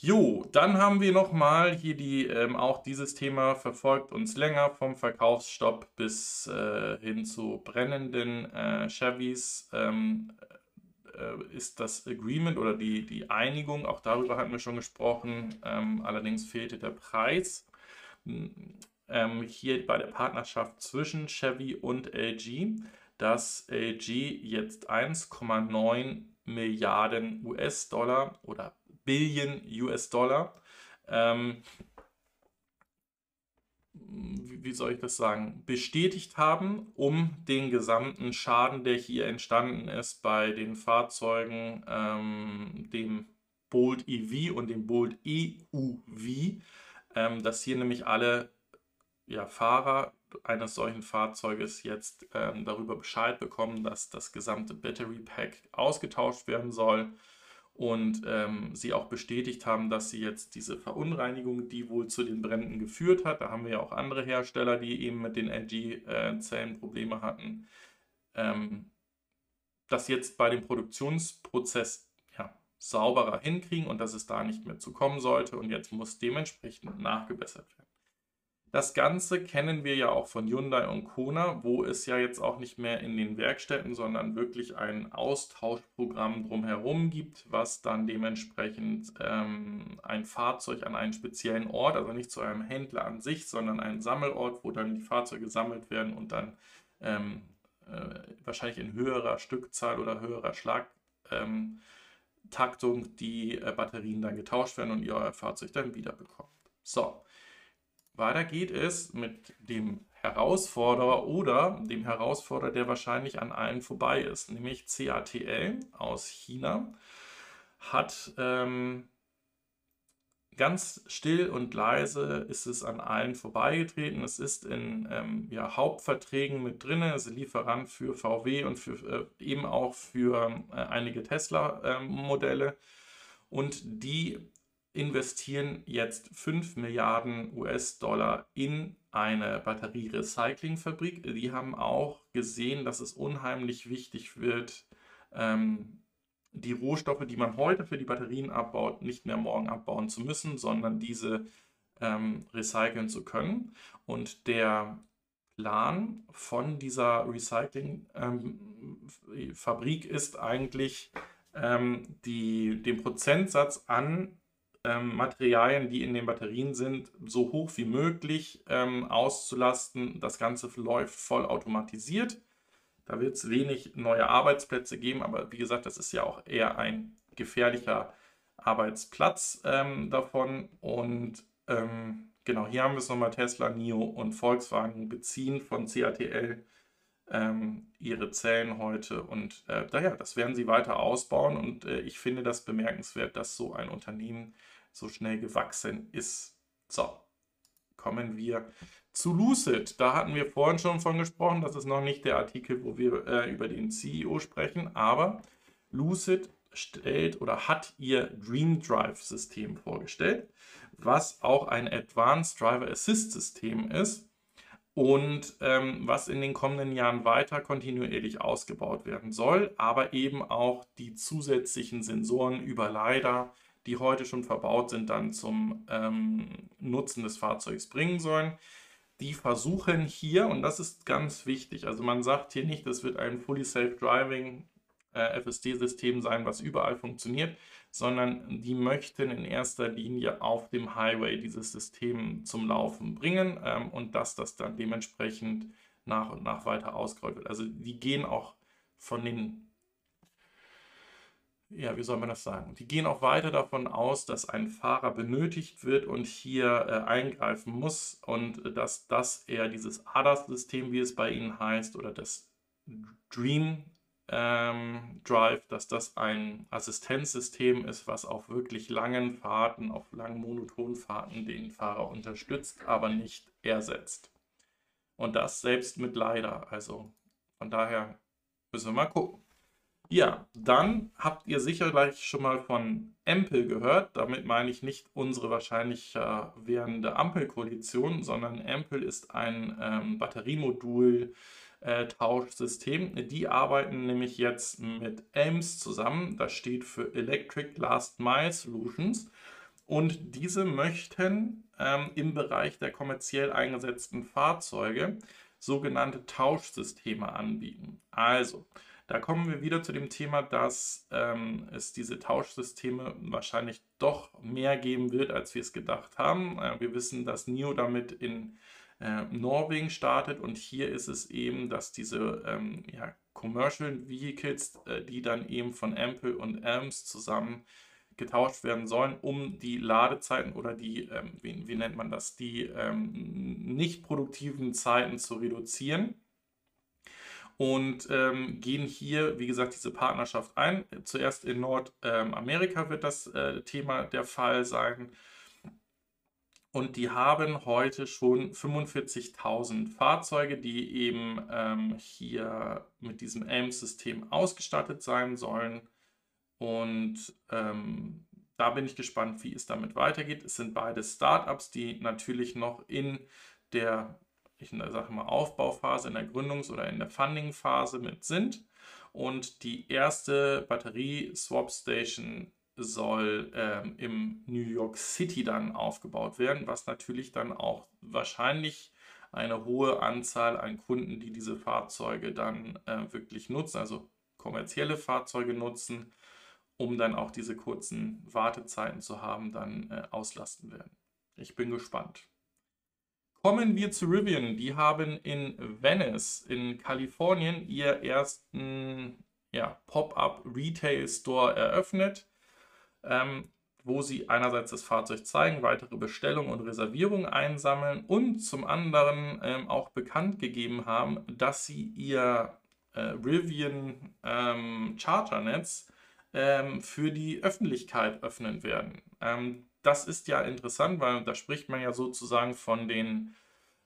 Jo, dann haben wir nochmal hier die, ähm, auch dieses Thema verfolgt uns länger vom Verkaufsstopp bis äh, hin zu brennenden äh, Chevys. Ähm, äh, ist das Agreement oder die, die Einigung, auch darüber hatten wir schon gesprochen, ähm, allerdings fehlte der Preis. Ähm, hier bei der Partnerschaft zwischen Chevy und LG, dass LG jetzt 1,9 Milliarden US-Dollar oder Billion US-Dollar. Ähm, wie soll ich das sagen, bestätigt haben, um den gesamten Schaden, der hier entstanden ist bei den Fahrzeugen, ähm, dem Bolt EV und dem Bolt EUV, ähm, dass hier nämlich alle ja, Fahrer eines solchen Fahrzeuges jetzt ähm, darüber Bescheid bekommen, dass das gesamte Battery Pack ausgetauscht werden soll und ähm, sie auch bestätigt haben, dass sie jetzt diese Verunreinigung, die wohl zu den Bränden geführt hat, da haben wir ja auch andere Hersteller, die eben mit den LG-Zellen äh, Probleme hatten, ähm, das jetzt bei dem Produktionsprozess ja, sauberer hinkriegen und dass es da nicht mehr zu kommen sollte und jetzt muss dementsprechend nachgebessert werden. Das Ganze kennen wir ja auch von Hyundai und Kona, wo es ja jetzt auch nicht mehr in den Werkstätten, sondern wirklich ein Austauschprogramm drumherum gibt, was dann dementsprechend ähm, ein Fahrzeug an einen speziellen Ort, also nicht zu einem Händler an sich, sondern einen Sammelort, wo dann die Fahrzeuge gesammelt werden und dann ähm, äh, wahrscheinlich in höherer Stückzahl oder höherer Schlagtaktung ähm, die äh, Batterien dann getauscht werden und ihr euer Fahrzeug dann wiederbekommt. So. Weiter geht es mit dem Herausforderer oder dem Herausforderer, der wahrscheinlich an allen vorbei ist, nämlich CATL aus China, hat ähm, ganz still und leise ist es an allen vorbeigetreten. Es ist in ähm, ja, Hauptverträgen mit drin, es ist Lieferant für VW und für, äh, eben auch für äh, einige Tesla-Modelle. Ähm, und die investieren jetzt 5 Milliarden US-Dollar in eine Batterierecyclingfabrik. Die haben auch gesehen, dass es unheimlich wichtig wird, ähm, die Rohstoffe, die man heute für die Batterien abbaut, nicht mehr morgen abbauen zu müssen, sondern diese ähm, recyceln zu können. Und der Plan von dieser Recycling-Fabrik ähm, ist eigentlich, ähm, die, den Prozentsatz an ähm, Materialien, die in den Batterien sind, so hoch wie möglich ähm, auszulasten. Das Ganze läuft voll automatisiert. Da wird es wenig neue Arbeitsplätze geben, aber wie gesagt, das ist ja auch eher ein gefährlicher Arbeitsplatz ähm, davon. Und ähm, genau, hier haben wir es nochmal, Tesla, NIO und Volkswagen beziehen von CATL ähm, ihre Zellen heute. Und äh, daher, das werden sie weiter ausbauen. Und äh, ich finde das bemerkenswert, dass so ein Unternehmen so schnell gewachsen ist. So, kommen wir zu Lucid. Da hatten wir vorhin schon von gesprochen. Das ist noch nicht der Artikel, wo wir äh, über den CEO sprechen, aber Lucid stellt oder hat ihr Dream Drive System vorgestellt, was auch ein Advanced Driver Assist System ist und ähm, was in den kommenden Jahren weiter kontinuierlich ausgebaut werden soll, aber eben auch die zusätzlichen Sensoren über LiDAR, die heute schon verbaut sind, dann zum ähm, Nutzen des Fahrzeugs bringen sollen die versuchen hier, und das ist ganz wichtig, also man sagt hier nicht, das wird ein Fully Self-Driving äh, FSD-System sein, was überall funktioniert, sondern die möchten in erster Linie auf dem Highway dieses System zum Laufen bringen ähm, und dass das dann dementsprechend nach und nach weiter ausgerollt wird. Also die gehen auch von den ja, wie soll man das sagen? Die gehen auch weiter davon aus, dass ein Fahrer benötigt wird und hier äh, eingreifen muss und äh, dass das eher dieses ADAS-System, wie es bei ihnen heißt, oder das Dream ähm, Drive, dass das ein Assistenzsystem ist, was auf wirklich langen Fahrten, auf langen monotonen Fahrten den Fahrer unterstützt, aber nicht ersetzt. Und das selbst mit leider. Also von daher müssen wir mal gucken. Ja, dann habt ihr sicherlich schon mal von Ampel gehört. Damit meine ich nicht unsere wahrscheinlich äh, währende Ampelkoalition, sondern Ampel ist ein ähm, Batteriemodul. Äh, Tauschsystem. Die arbeiten nämlich jetzt mit ELMS zusammen. Das steht für Electric Last Mile Solutions. Und diese möchten ähm, im Bereich der kommerziell eingesetzten Fahrzeuge sogenannte Tauschsysteme anbieten. Also, da kommen wir wieder zu dem Thema, dass ähm, es diese Tauschsysteme wahrscheinlich doch mehr geben wird, als wir es gedacht haben. Äh, wir wissen, dass NIO damit in äh, Norwegen startet und hier ist es eben, dass diese ähm, ja, Commercial Vehicles, äh, die dann eben von Ampel und Elms zusammen getauscht werden sollen, um die Ladezeiten oder die, ähm, wie, wie, nennt man das, die ähm, nicht produktiven Zeiten zu reduzieren und ähm, gehen hier, wie gesagt, diese Partnerschaft ein. Zuerst in Nordamerika wird das äh, Thema der Fall sein. Und die haben heute schon 45.000 Fahrzeuge, die eben ähm, hier mit diesem AIM-System ausgestattet sein sollen. Und ähm, da bin ich gespannt, wie es damit weitergeht. Es sind beide Startups, die natürlich noch in der ich sage mal, Aufbauphase, in der Gründungs- oder in der Funding-Phase mit sind. Und die erste Batterie-Swap-Station soll ähm, im New York City dann aufgebaut werden, was natürlich dann auch wahrscheinlich eine hohe Anzahl an Kunden, die diese Fahrzeuge dann äh, wirklich nutzen, also kommerzielle Fahrzeuge nutzen, um dann auch diese kurzen Wartezeiten zu haben, dann äh, auslasten werden. Ich bin gespannt. Kommen wir zu Rivian. Die haben in Venice in Kalifornien ihr ersten ja, Pop-up Retail Store eröffnet, ähm, wo sie einerseits das Fahrzeug zeigen, weitere Bestellungen und Reservierungen einsammeln und zum anderen ähm, auch bekannt gegeben haben, dass sie ihr äh, Rivian ähm, Charternetz ähm, für die Öffentlichkeit öffnen werden. Ähm, das ist ja interessant, weil da spricht man ja sozusagen von den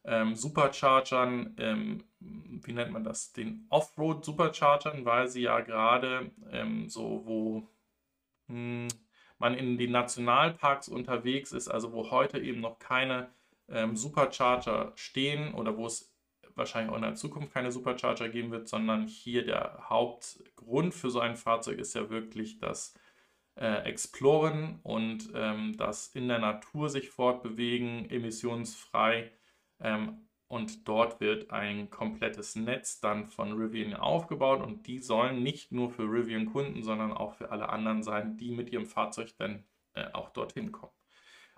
ähm, Superchargern, ähm, wie nennt man das, den Offroad-Superchargern, weil sie ja gerade ähm, so, wo mh, hm, man in den Nationalparks unterwegs ist, also wo heute eben noch keine ähm, Supercharger stehen oder wo es wahrscheinlich auch in der Zukunft keine Supercharger geben wird, sondern hier der Hauptgrund für so ein Fahrzeug ist ja wirklich das äh, Exploren und ähm, das in der Natur sich fortbewegen, emissionsfrei. Ähm, und dort wird ein komplettes Netz dann von Rivian aufgebaut und die sollen nicht nur für Rivian-Kunden, sondern auch für alle anderen sein, die mit ihrem Fahrzeug dann äh, auch dorthin kommen.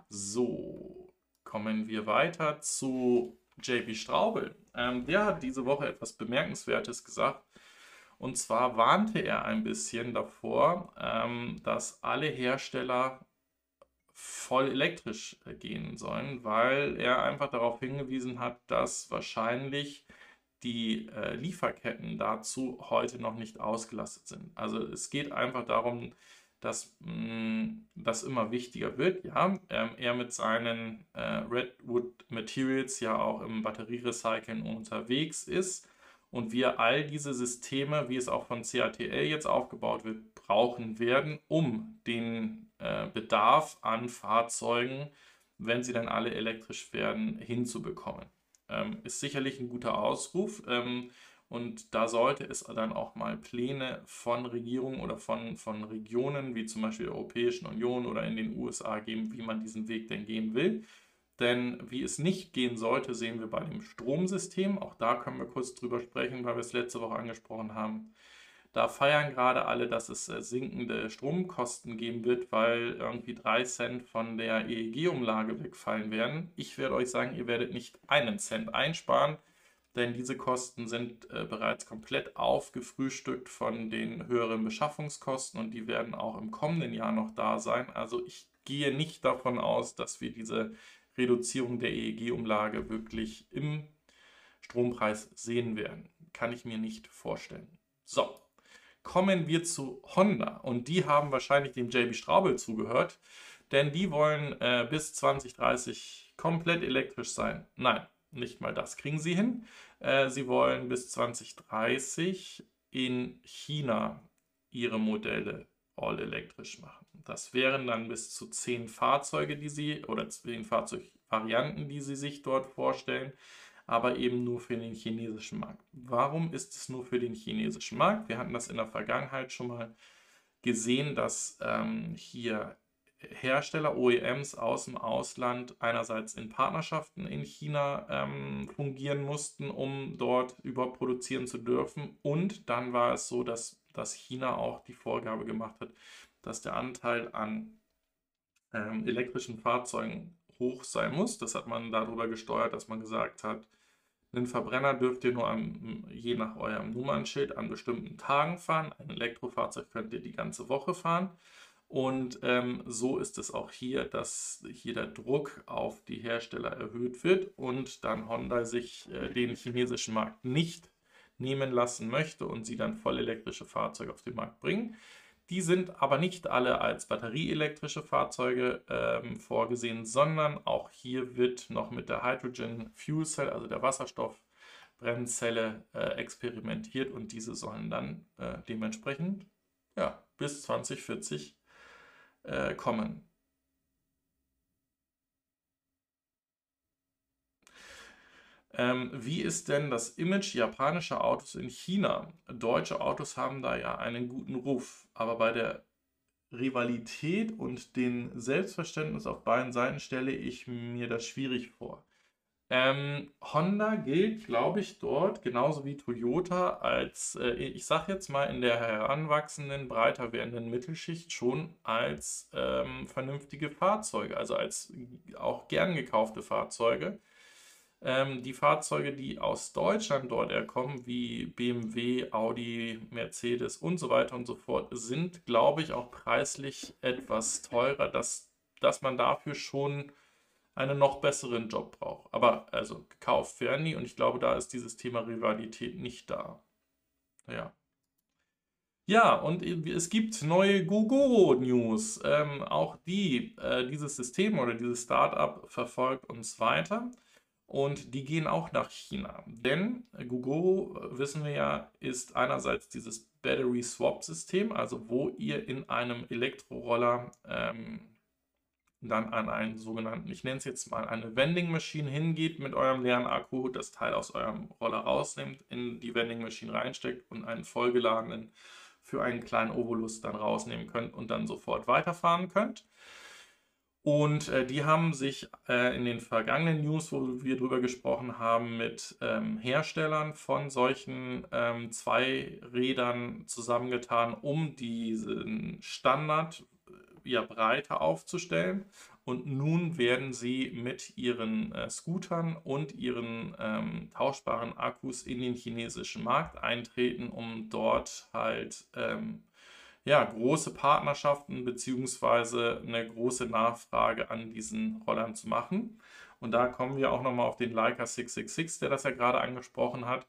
So, kommen wir weiter zu JP Straubel. Ähm, der hat diese Woche etwas Bemerkenswertes gesagt. Und zwar warnte er ein bisschen davor, ähm, dass alle Hersteller voll elektrisch äh, gehen sollen, weil er einfach darauf hingewiesen hat, dass wahrscheinlich die äh, Lieferketten dazu heute noch nicht ausgelastet sind. Also es geht einfach darum, dass mh, mm, das immer wichtiger wird. Ja, ähm, er mit seinen äh, Redwood Materials ja auch im Batterierecycling unterwegs ist und wir all diese Systeme, wie es auch von CATL jetzt aufgebaut wird, brauchen werden, um den äh, Bedarf an Fahrzeugen, wenn sie dann alle elektrisch werden, hinzubekommen. Ähm, ist sicherlich ein guter Ausruf. Ähm, und da sollte es dann auch mal Pläne von Regierungen oder von, von Regionen, wie zum Beispiel der Europäischen Union oder in den USA geben, wie man diesen Weg denn gehen will. Denn wie es nicht gehen sollte, sehen wir bei dem Stromsystem. Auch da können wir kurz drüber sprechen, weil wir es letzte Woche angesprochen haben. Da feiern gerade alle, dass es äh, sinkende Stromkosten geben wird, weil irgendwie drei Cent von der EEG-Umlage wegfallen werden. Ich werde euch sagen, ihr werdet nicht einen Cent einsparen denn diese Kosten sind äh, bereits komplett aufgefrühstückt von den höheren Beschaffungskosten und die werden auch im kommenden Jahr noch da sein. Also ich gehe nicht davon aus, dass wir diese Reduzierung der EEG-Umlage wirklich im Strompreis sehen werden. Kann ich mir nicht vorstellen. So, kommen wir zu Honda und die haben wahrscheinlich dem JB Straubel zugehört, denn die wollen äh, bis 2030 komplett elektrisch sein. Nein, nicht mal das kriegen sie hin. Äh, sie wollen bis 2030 in China ihre Modelle all elektrisch machen. Das wären dann bis zu zehn Fahrzeuge, die sie oder zehn Fahrzeugvarianten, die sie sich dort vorstellen, aber eben nur für den chinesischen Markt. Warum ist es nur für den chinesischen Markt? Wir hatten das in der Vergangenheit schon mal gesehen, dass ähm, hier Hersteller, OEMs aus dem Ausland einerseits in Partnerschaften in China ähm, fungieren mussten, um dort überhaupt produzieren zu dürfen. Und dann war es so, dass, dass China auch die Vorgabe gemacht hat, dass der Anteil an ähm, elektrischen Fahrzeugen hoch sein muss. Das hat man darüber gesteuert, dass man gesagt hat, einen Verbrenner dürft ihr nur am, je nach eurem Nummernschild an bestimmten Tagen fahren. Ein Elektrofahrzeug könnt ihr die ganze Woche fahren. Und ähm, so ist es auch hier, dass hier der Druck auf die Hersteller erhöht wird und dann Honda sich äh, den chinesischen Markt nicht nehmen lassen möchte und sie dann voll elektrische Fahrzeuge auf den Markt bringen. Die sind aber nicht alle als batterieelektrische Fahrzeuge ähm, vorgesehen, sondern auch hier wird noch mit der Hydrogen Fuel Cell, also der Wasserstoffbrennzelle, äh, experimentiert und diese sollen dann äh, dementsprechend ja, bis 2040 äh, kommen. Ähm, wie ist denn das Image japanischer Autos in China? Deutsche Autos haben da ja einen guten Ruf, aber bei der Rivalität und dem Selbstverständnis auf beiden Seiten stelle ich mir das schwierig vor. Ähm, Honda gilt, glaube ich, dort genauso wie Toyota als, äh, ich sage jetzt mal, in der heranwachsenden, breiter werdenden Mittelschicht schon als ähm, vernünftige Fahrzeuge, also als auch gern gekaufte Fahrzeuge. Ähm, die Fahrzeuge, die aus Deutschland dort herkommen, wie BMW, Audi, Mercedes und so weiter und so fort, sind, glaube ich, auch preislich etwas teurer, dass, dass man dafür schon einen noch besseren Job braucht. Aber also gekauft werden nie und ich glaube, da ist dieses Thema Rivalität nicht da. Ja. Ja, und es gibt neue Gogoro-News. Ähm, auch die, äh, dieses System oder dieses Startup verfolgt uns weiter. Und die gehen auch nach China. Denn Gogoro, äh, wissen wir ja, ist einerseits dieses Battery Swap System, also wo ihr in einem Elektroroller ähm, dann an einen sogenannten, ich nenne es jetzt mal eine Vending Machine hingeht mit eurem leeren Akku, das Teil aus eurem Roller rausnimmt, in die Vending Machine reinsteckt und einen vollgeladenen für einen kleinen Obolus dann rausnehmen könnt und dann sofort weiterfahren könnt. Und äh, die haben sich äh, in den vergangenen News, wo wir drüber gesprochen haben, mit ähm, Herstellern von solchen ähm, Zweirädern zusammengetan, um diesen Standard, ja, breiter aufzustellen. Und nun werden sie mit ihren äh, Scootern und ihren ähm, tauschbaren Akkus in den chinesischen Markt eintreten, um dort halt ähm, ja, große Partnerschaften bzw. eine große Nachfrage an diesen Rollern zu machen. Und da kommen wir auch nochmal auf den Leica 666, der das ja gerade angesprochen hat.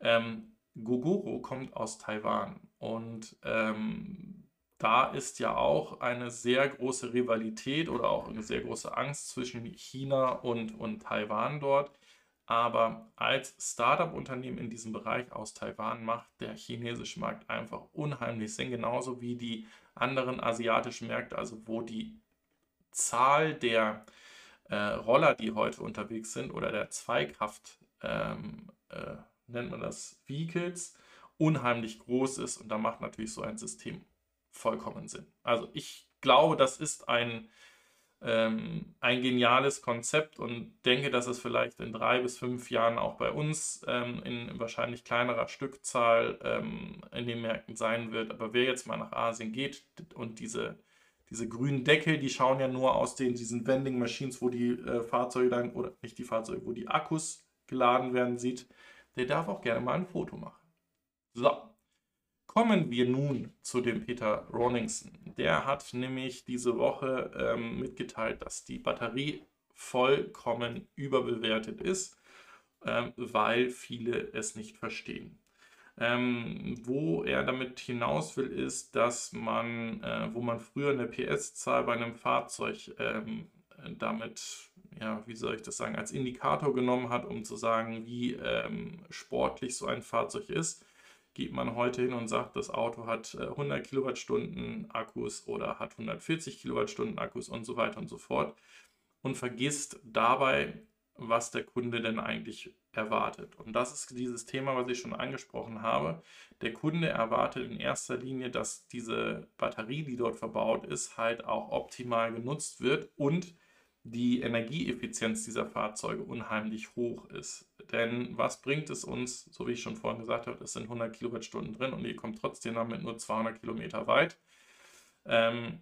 Ähm, Gogoro kommt aus Taiwan und ähm, da ist ja auch eine sehr große Rivalität oder auch eine sehr große Angst zwischen China und, und Taiwan dort. Aber als Startup-Unternehmen in diesem Bereich aus Taiwan macht der chinesische Markt einfach unheimlich Sinn, genauso wie die anderen asiatischen Märkte, also wo die Zahl der äh, Roller, die heute unterwegs sind, oder der Zweikraft, ähm, äh, nennt man das, Vehicles, unheimlich groß ist. Und da macht natürlich so ein System vollkommen Sinn. Also ich glaube, das ist ein, ähm, ein geniales Konzept und denke, dass es vielleicht in drei bis fünf Jahren auch bei uns ähm, in wahrscheinlich kleinerer Stückzahl ähm, in den Märkten sein wird. Aber wer jetzt mal nach Asien geht und diese, diese grünen Deckel, die schauen ja nur aus den, diesen Vending Machines, wo die äh, Fahrzeuge dann, oder nicht die Fahrzeuge, wo die Akkus geladen werden, sieht, der darf auch gerne mal ein Foto machen. So, Kommen wir nun zu dem Peter Rawlingson. Der hat nämlich diese Woche ähm, mitgeteilt, dass die Batterie vollkommen überbewertet ist, ähm, weil viele es nicht verstehen. Ähm, wo er damit hinaus will, ist, dass man, äh, wo man früher eine PS-Zahl bei einem Fahrzeug ähm, damit, ja, wie soll ich das sagen, als Indikator genommen hat, um zu sagen, wie ähm, sportlich so ein Fahrzeug ist, geht man heute hin und sagt, das Auto hat 100 äh, Kilowattstunden Akkus oder hat 140 Kilowattstunden Akkus und so weiter und so fort und vergisst dabei, was der Kunde denn eigentlich erwartet. Und das ist dieses Thema, was ich schon angesprochen habe. Der Kunde erwartet in erster Linie, dass diese Batterie, die dort verbaut ist, halt auch optimal genutzt wird und die Energieeffizienz dieser Fahrzeuge unheimlich hoch ist. Denn was bringt es uns, so wie ich schon vorhin gesagt habe, es sind 100 Kilowattstunden drin und ihr kommt trotzdem damit nur 200 Kilometer weit. Ähm,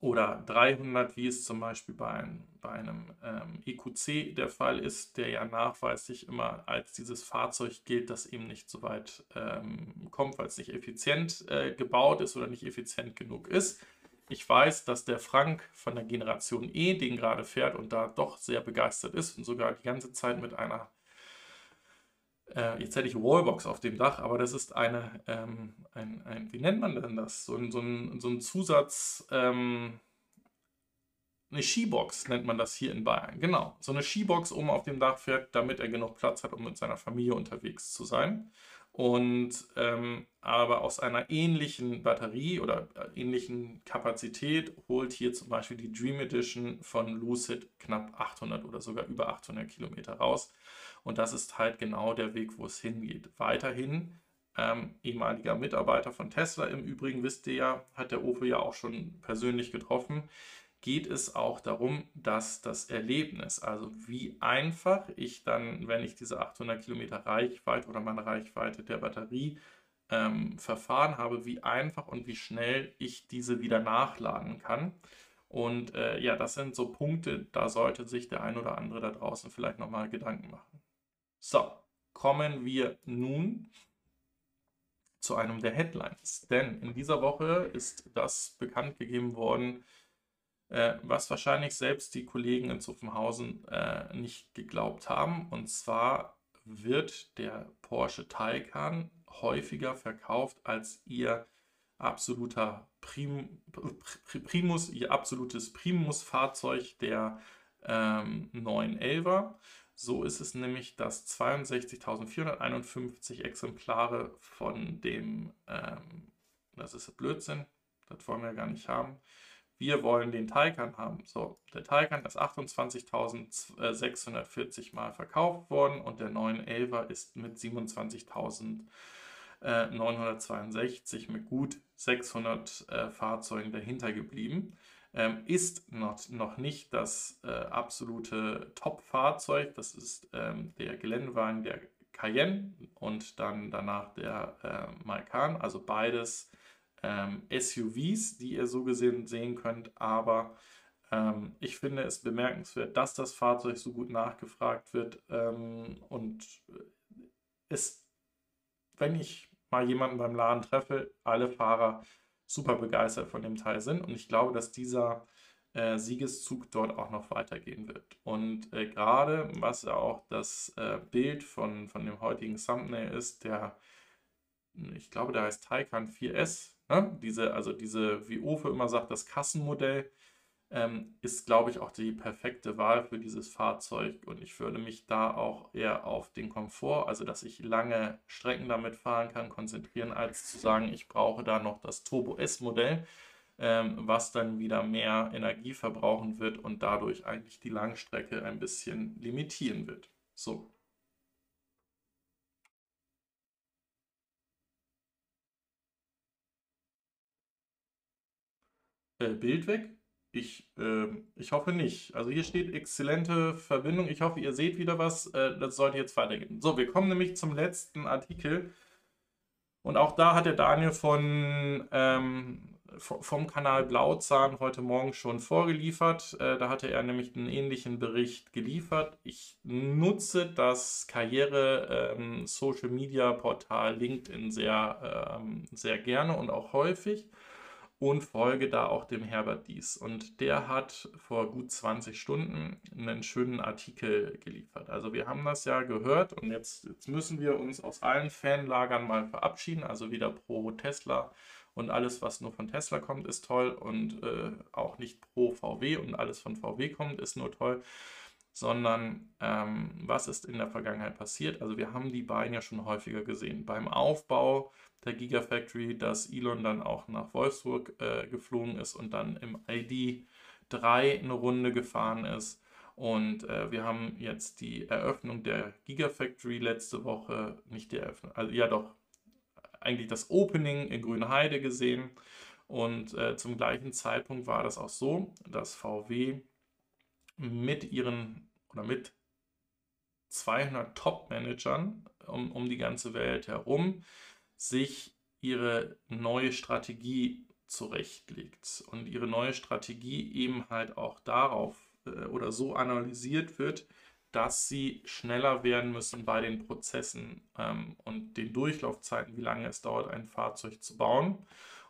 oder 300, wie es zum Beispiel bei einem, bei einem ähm, EQC der Fall ist, der ja nachweislich immer als dieses Fahrzeug gilt, das eben nicht so weit ähm, kommt, weil es nicht effizient äh, gebaut ist oder nicht effizient genug ist. Ich weiß, dass der Frank von der Generation E den gerade fährt und da doch sehr begeistert ist und sogar die ganze Zeit mit einer, äh, jetzt hätte ich Wallbox auf dem Dach, aber das ist eine, ähm, ein, ein, wie nennt man denn das? So ein, so ein, so ein Zusatz, ähm, eine Skibox nennt man das hier in Bayern. Genau, so eine Skibox oben auf dem Dach fährt, damit er genug Platz hat, um mit seiner Familie unterwegs zu sein und ähm, aber aus einer ähnlichen Batterie oder äh, ähnlichen Kapazität holt hier zum Beispiel die Dream Edition von Lucid knapp 800 oder sogar über 800 Kilometer raus. Und das ist halt genau der Weg, wo es hingeht. Weiterhin ähm, ehemaliger Mitarbeiter von Tesla im Übrigen, wisst ihr ja, hat der Ofe ja auch schon persönlich getroffen geht es auch darum, dass das Erlebnis, also wie einfach ich dann, wenn ich diese 800 Kilometer Reichweite oder meine Reichweite der Batterie ähm, verfahren habe, wie einfach und wie schnell ich diese wieder nachladen kann. Und äh, ja, das sind so Punkte, da sollte sich der ein oder andere da draußen vielleicht nochmal Gedanken machen. So, kommen wir nun zu einem der Headlines. Denn in dieser Woche ist das bekannt gegeben worden, äh, was wahrscheinlich selbst die Kollegen in Zuffenhausen äh, nicht geglaubt haben. Und zwar wird der Porsche Taycan häufiger verkauft als ihr absoluter Prim, Primus, ihr absolutes Primus-Fahrzeug der ähm, 911er. So ist es nämlich, dass 62.451 Exemplare von dem, ähm, das ist Blödsinn, das wollen wir gar nicht haben, wir wollen den Taycan haben. So, der Taycan ist 28.640 Mal verkauft worden und der 911er ist mit 27.962 mit gut 600 äh, Fahrzeugen dahinter geblieben. Ähm, ist noch, noch nicht das äh, absolute Top-Fahrzeug. Das ist ähm, der Geländewagen der Cayenne und dann danach der äh, Macan. Also beides ähm, SUVs, die ihr so gesehen sehen könnt, aber ähm, ich finde es bemerkenswert, dass das Fahrzeug so gut nachgefragt wird. Ähm, und es, wenn ich mal jemanden beim Laden treffe, alle Fahrer super begeistert von dem Teil sind. Und ich glaube, dass dieser äh, Siegeszug dort auch noch weitergehen wird. Und äh, gerade was ja auch das äh, Bild von, von dem heutigen Thumbnail ist, der, ich glaube, der heißt Taycan 4S, Ne? Diese, also diese, wie Ofe immer sagt, das Kassenmodell ähm, ist, glaube ich, auch die perfekte Wahl für dieses Fahrzeug. Und ich würde mich da auch eher auf den Komfort, also dass ich lange Strecken damit fahren kann, konzentrieren, als zu sagen, ich brauche da noch das Turbo S-Modell, ähm, was dann wieder mehr Energie verbrauchen wird und dadurch eigentlich die Langstrecke ein bisschen limitieren wird. So. Äh, Bild weg? Ich, äh, ich hoffe nicht. Also hier steht exzellente Verbindung. Ich hoffe, ihr seht wieder was. Äh, das sollte jetzt weitergehen. So, wir kommen nämlich zum letzten Artikel. Und auch da hat der Daniel von, ähm, vom Kanal Blauzahn heute Morgen schon vorgeliefert. Äh, da hatte er nämlich einen ähnlichen Bericht geliefert. Ich nutze das Karriere-Social-Media-Portal ähm, LinkedIn sehr, ähm, sehr gerne und auch häufig und folge da auch dem Herbert Dies. Und der hat vor gut 20 Stunden einen schönen Artikel geliefert. Also wir haben das ja gehört und jetzt, jetzt müssen wir uns aus allen Fanlagern mal verabschieden. Also wieder pro Tesla und alles, was nur von Tesla kommt, ist toll und äh, auch nicht pro VW und alles von VW kommt, ist nur toll sondern ähm, was ist in der Vergangenheit passiert. Also wir haben die beiden ja schon häufiger gesehen. Beim Aufbau der Gigafactory, dass Elon dann auch nach Wolfsburg äh, geflogen ist und dann im ID 3 eine Runde gefahren ist. Und äh, wir haben jetzt die Eröffnung der Gigafactory letzte Woche, nicht die Eröffnung, also ja doch, eigentlich das Opening in Grünheide gesehen. Und äh, zum gleichen Zeitpunkt war das auch so, dass VW mit ihren oder mit 200 Top-Managern um, um die ganze Welt herum sich ihre neue Strategie zurechtlegt und ihre neue Strategie eben halt auch darauf äh, oder so analysiert wird, dass sie schneller werden müssen bei den Prozessen ähm, und den Durchlaufzeiten, wie lange es dauert, ein Fahrzeug zu bauen.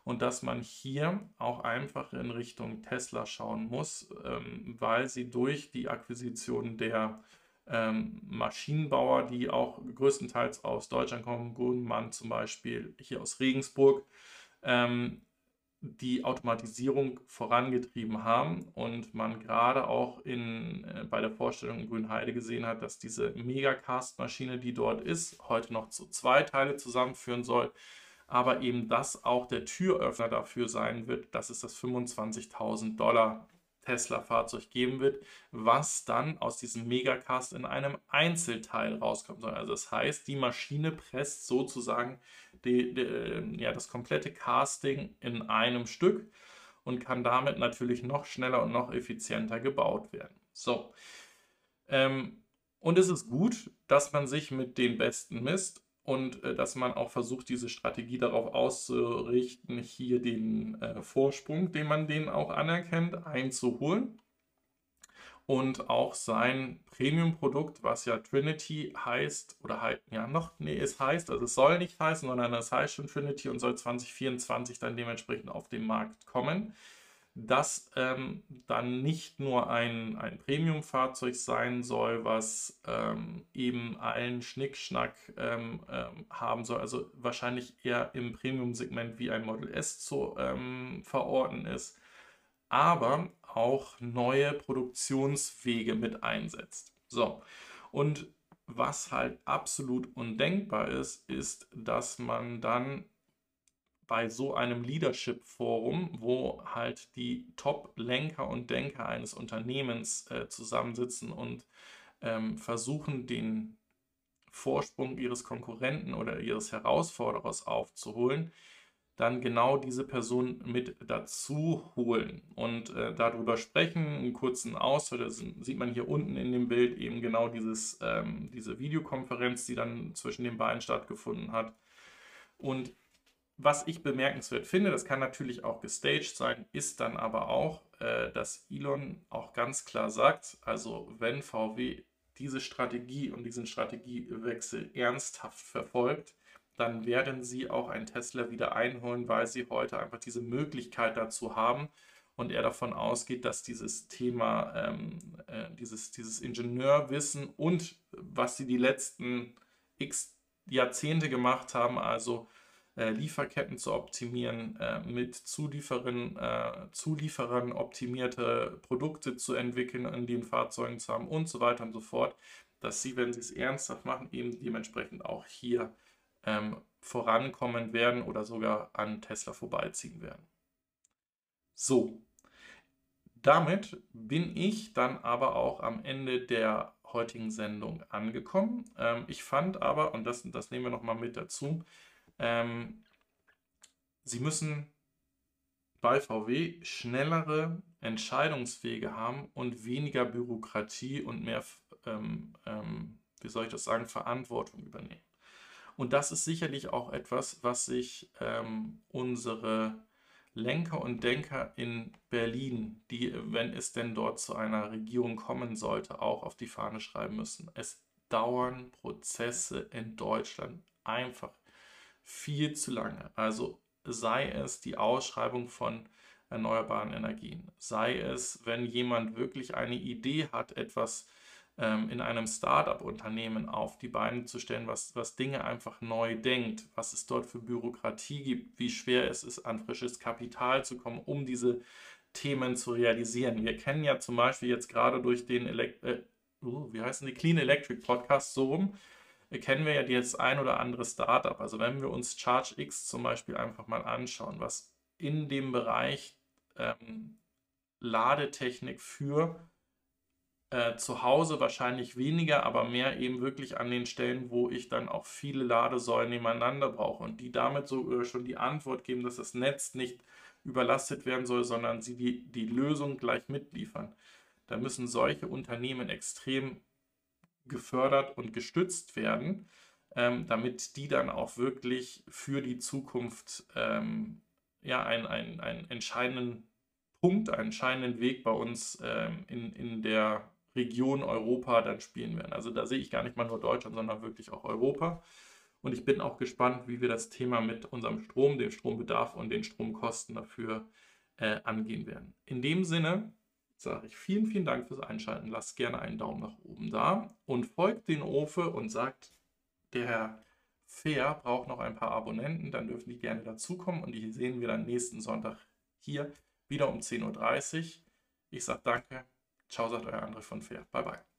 Und dass man hier auch einfach in Richtung Tesla schauen muss, ähm, weil sie durch die Akquisition der ähm, Maschinenbauer, die auch größtenteils aus Deutschland kommen, Gunmann zum Beispiel hier aus Regensburg, ähm, die Automatisierung vorangetrieben haben und man gerade auch in, äh, bei der Vorstellung in Grünheide gesehen hat, dass diese Megacast-Maschine, die dort ist, heute noch zu zwei Teile zusammenführen soll, aber eben das auch der Türöffner dafür sein wird, dass es das 25.000 Dollar Tesla-Fahrzeug geben wird, was dann aus diesem Megacast in einem Einzelteil rauskommen soll. Also das heißt, die Maschine presst sozusagen die, die, ja, das komplette Casting in einem Stück und kann damit natürlich noch schneller und noch effizienter gebaut werden. So. Ähm, und es ist gut, dass man sich mit den Besten misst und äh, dass man auch versucht, diese Strategie darauf auszurichten, hier den äh, Vorsprung, den man denen auch anerkennt, einzuholen. Und auch sein Premium-Produkt, was ja Trinity heißt, oder halt, ja, noch, nee, es heißt, also es soll nicht heißen, sondern es heißt schon Trinity und soll 2024 dann dementsprechend auf den Markt kommen das ähm, dann nicht nur ein, ein Premium-Fahrzeug sein soll, was ähm, eben allen Schnickschnack ähm, ähm haben soll, also wahrscheinlich eher im Premium-Segment wie ein Model S zu ähm, verorten ist, aber auch neue Produktionswege mit einsetzt. So, und was halt absolut undenkbar ist, ist, dass man dann bei so einem Leadership-Forum, wo halt die Top-Lenker und Denker eines Unternehmens äh, zusammensitzen und ähm, versuchen, den Vorsprung ihres Konkurrenten oder ihres Herausforderers aufzuholen, dann genau diese Person mit dazu holen und äh, darüber sprechen, einen kurzen Austausch, das sieht man hier unten in dem Bild eben genau dieses, ähm, diese Videokonferenz, die dann zwischen den beiden stattgefunden hat. Und was ich bemerkenswert finde, das kann natürlich auch gestaged sein, ist dann aber auch, äh, dass Elon auch ganz klar sagt, also wenn VW diese Strategie und diesen Strategiewechsel ernsthaft verfolgt, dann werden sie auch ein Tesla wieder einholen, weil sie heute einfach diese Möglichkeit dazu haben und er davon ausgeht, dass dieses Thema, ähm, äh, dieses, dieses Ingenieurwissen und was sie die letzten x Jahrzehnte gemacht haben, also äh, Lieferketten zu optimieren, äh, mit Zulieferern, äh, Zulieferern optimierte Produkte zu entwickeln, in den Fahrzeugen zu haben und so weiter und so fort, dass sie, wenn sie es ernsthaft machen, eben dementsprechend auch hier ähm, vorankommen werden oder sogar an Tesla vorbeiziehen werden. So, damit bin ich dann aber auch am Ende der heutigen Sendung angekommen. Ähm, ich fand aber, und das, das nehmen wir nochmal mit dazu, ähm, Sie müssen bei VW schnellere Entscheidungswege haben und weniger Bürokratie und mehr, ähm, ähm, wie soll ich das sagen, Verantwortung übernehmen. Und das ist sicherlich auch etwas, was sich ähm, unsere Lenker und Denker in Berlin, die, wenn es denn dort zu einer Regierung kommen sollte, auch auf die Fahne schreiben müssen. Es dauern Prozesse in Deutschland einfach viel zu lange. Also sei es die Ausschreibung von erneuerbaren Energien, sei es, wenn jemand wirklich eine Idee hat, etwas ähm, in einem Startup-Unternehmen auf die Beine zu stellen, was, was Dinge einfach neu denkt, was es dort für Bürokratie gibt, wie schwer es ist, an frisches Kapital zu kommen, um diese Themen zu realisieren. Wir kennen ja zum Beispiel jetzt gerade durch den Elekt äh, uh, wie heißen die Clean Electric Podcast so rum, kennen wir ja jetzt ein oder andere Startup. Also wenn wir uns ChargeX zum Beispiel einfach mal anschauen, was in dem Bereich ähm, Ladetechnik für äh, zu Hause wahrscheinlich weniger, aber mehr eben wirklich an den Stellen, wo ich dann auch viele Ladesäulen nebeneinander brauche und die damit so schon die Antwort geben, dass das Netz nicht überlastet werden soll, sondern sie die, die Lösung gleich mitliefern. Da müssen solche Unternehmen extrem gefördert und gestützt werden, ähm, damit die dann auch wirklich für die Zukunft ähm, ja, einen, einen, entscheidenden Punkt, einen entscheidenden Weg bei uns ähm, in, in der Region Europa dann spielen werden. Also da sehe ich gar nicht mal nur Deutschland, sondern wirklich auch Europa. Und ich bin auch gespannt, wie wir das Thema mit unserem Strom, dem Strombedarf und den Stromkosten dafür äh, angehen werden. In dem Sinne sage ich vielen, vielen Dank fürs Einschalten. Lasst gerne einen Daumen nach oben da und folgt den Ofe und sagt, der Herr Fair braucht noch ein paar Abonnenten, dann dürfen die gerne dazukommen und die sehen wir dann nächsten Sonntag hier wieder um 10.30 Uhr. Ich sage danke. Ciao, sagt euer André von Fair. Bye, bye.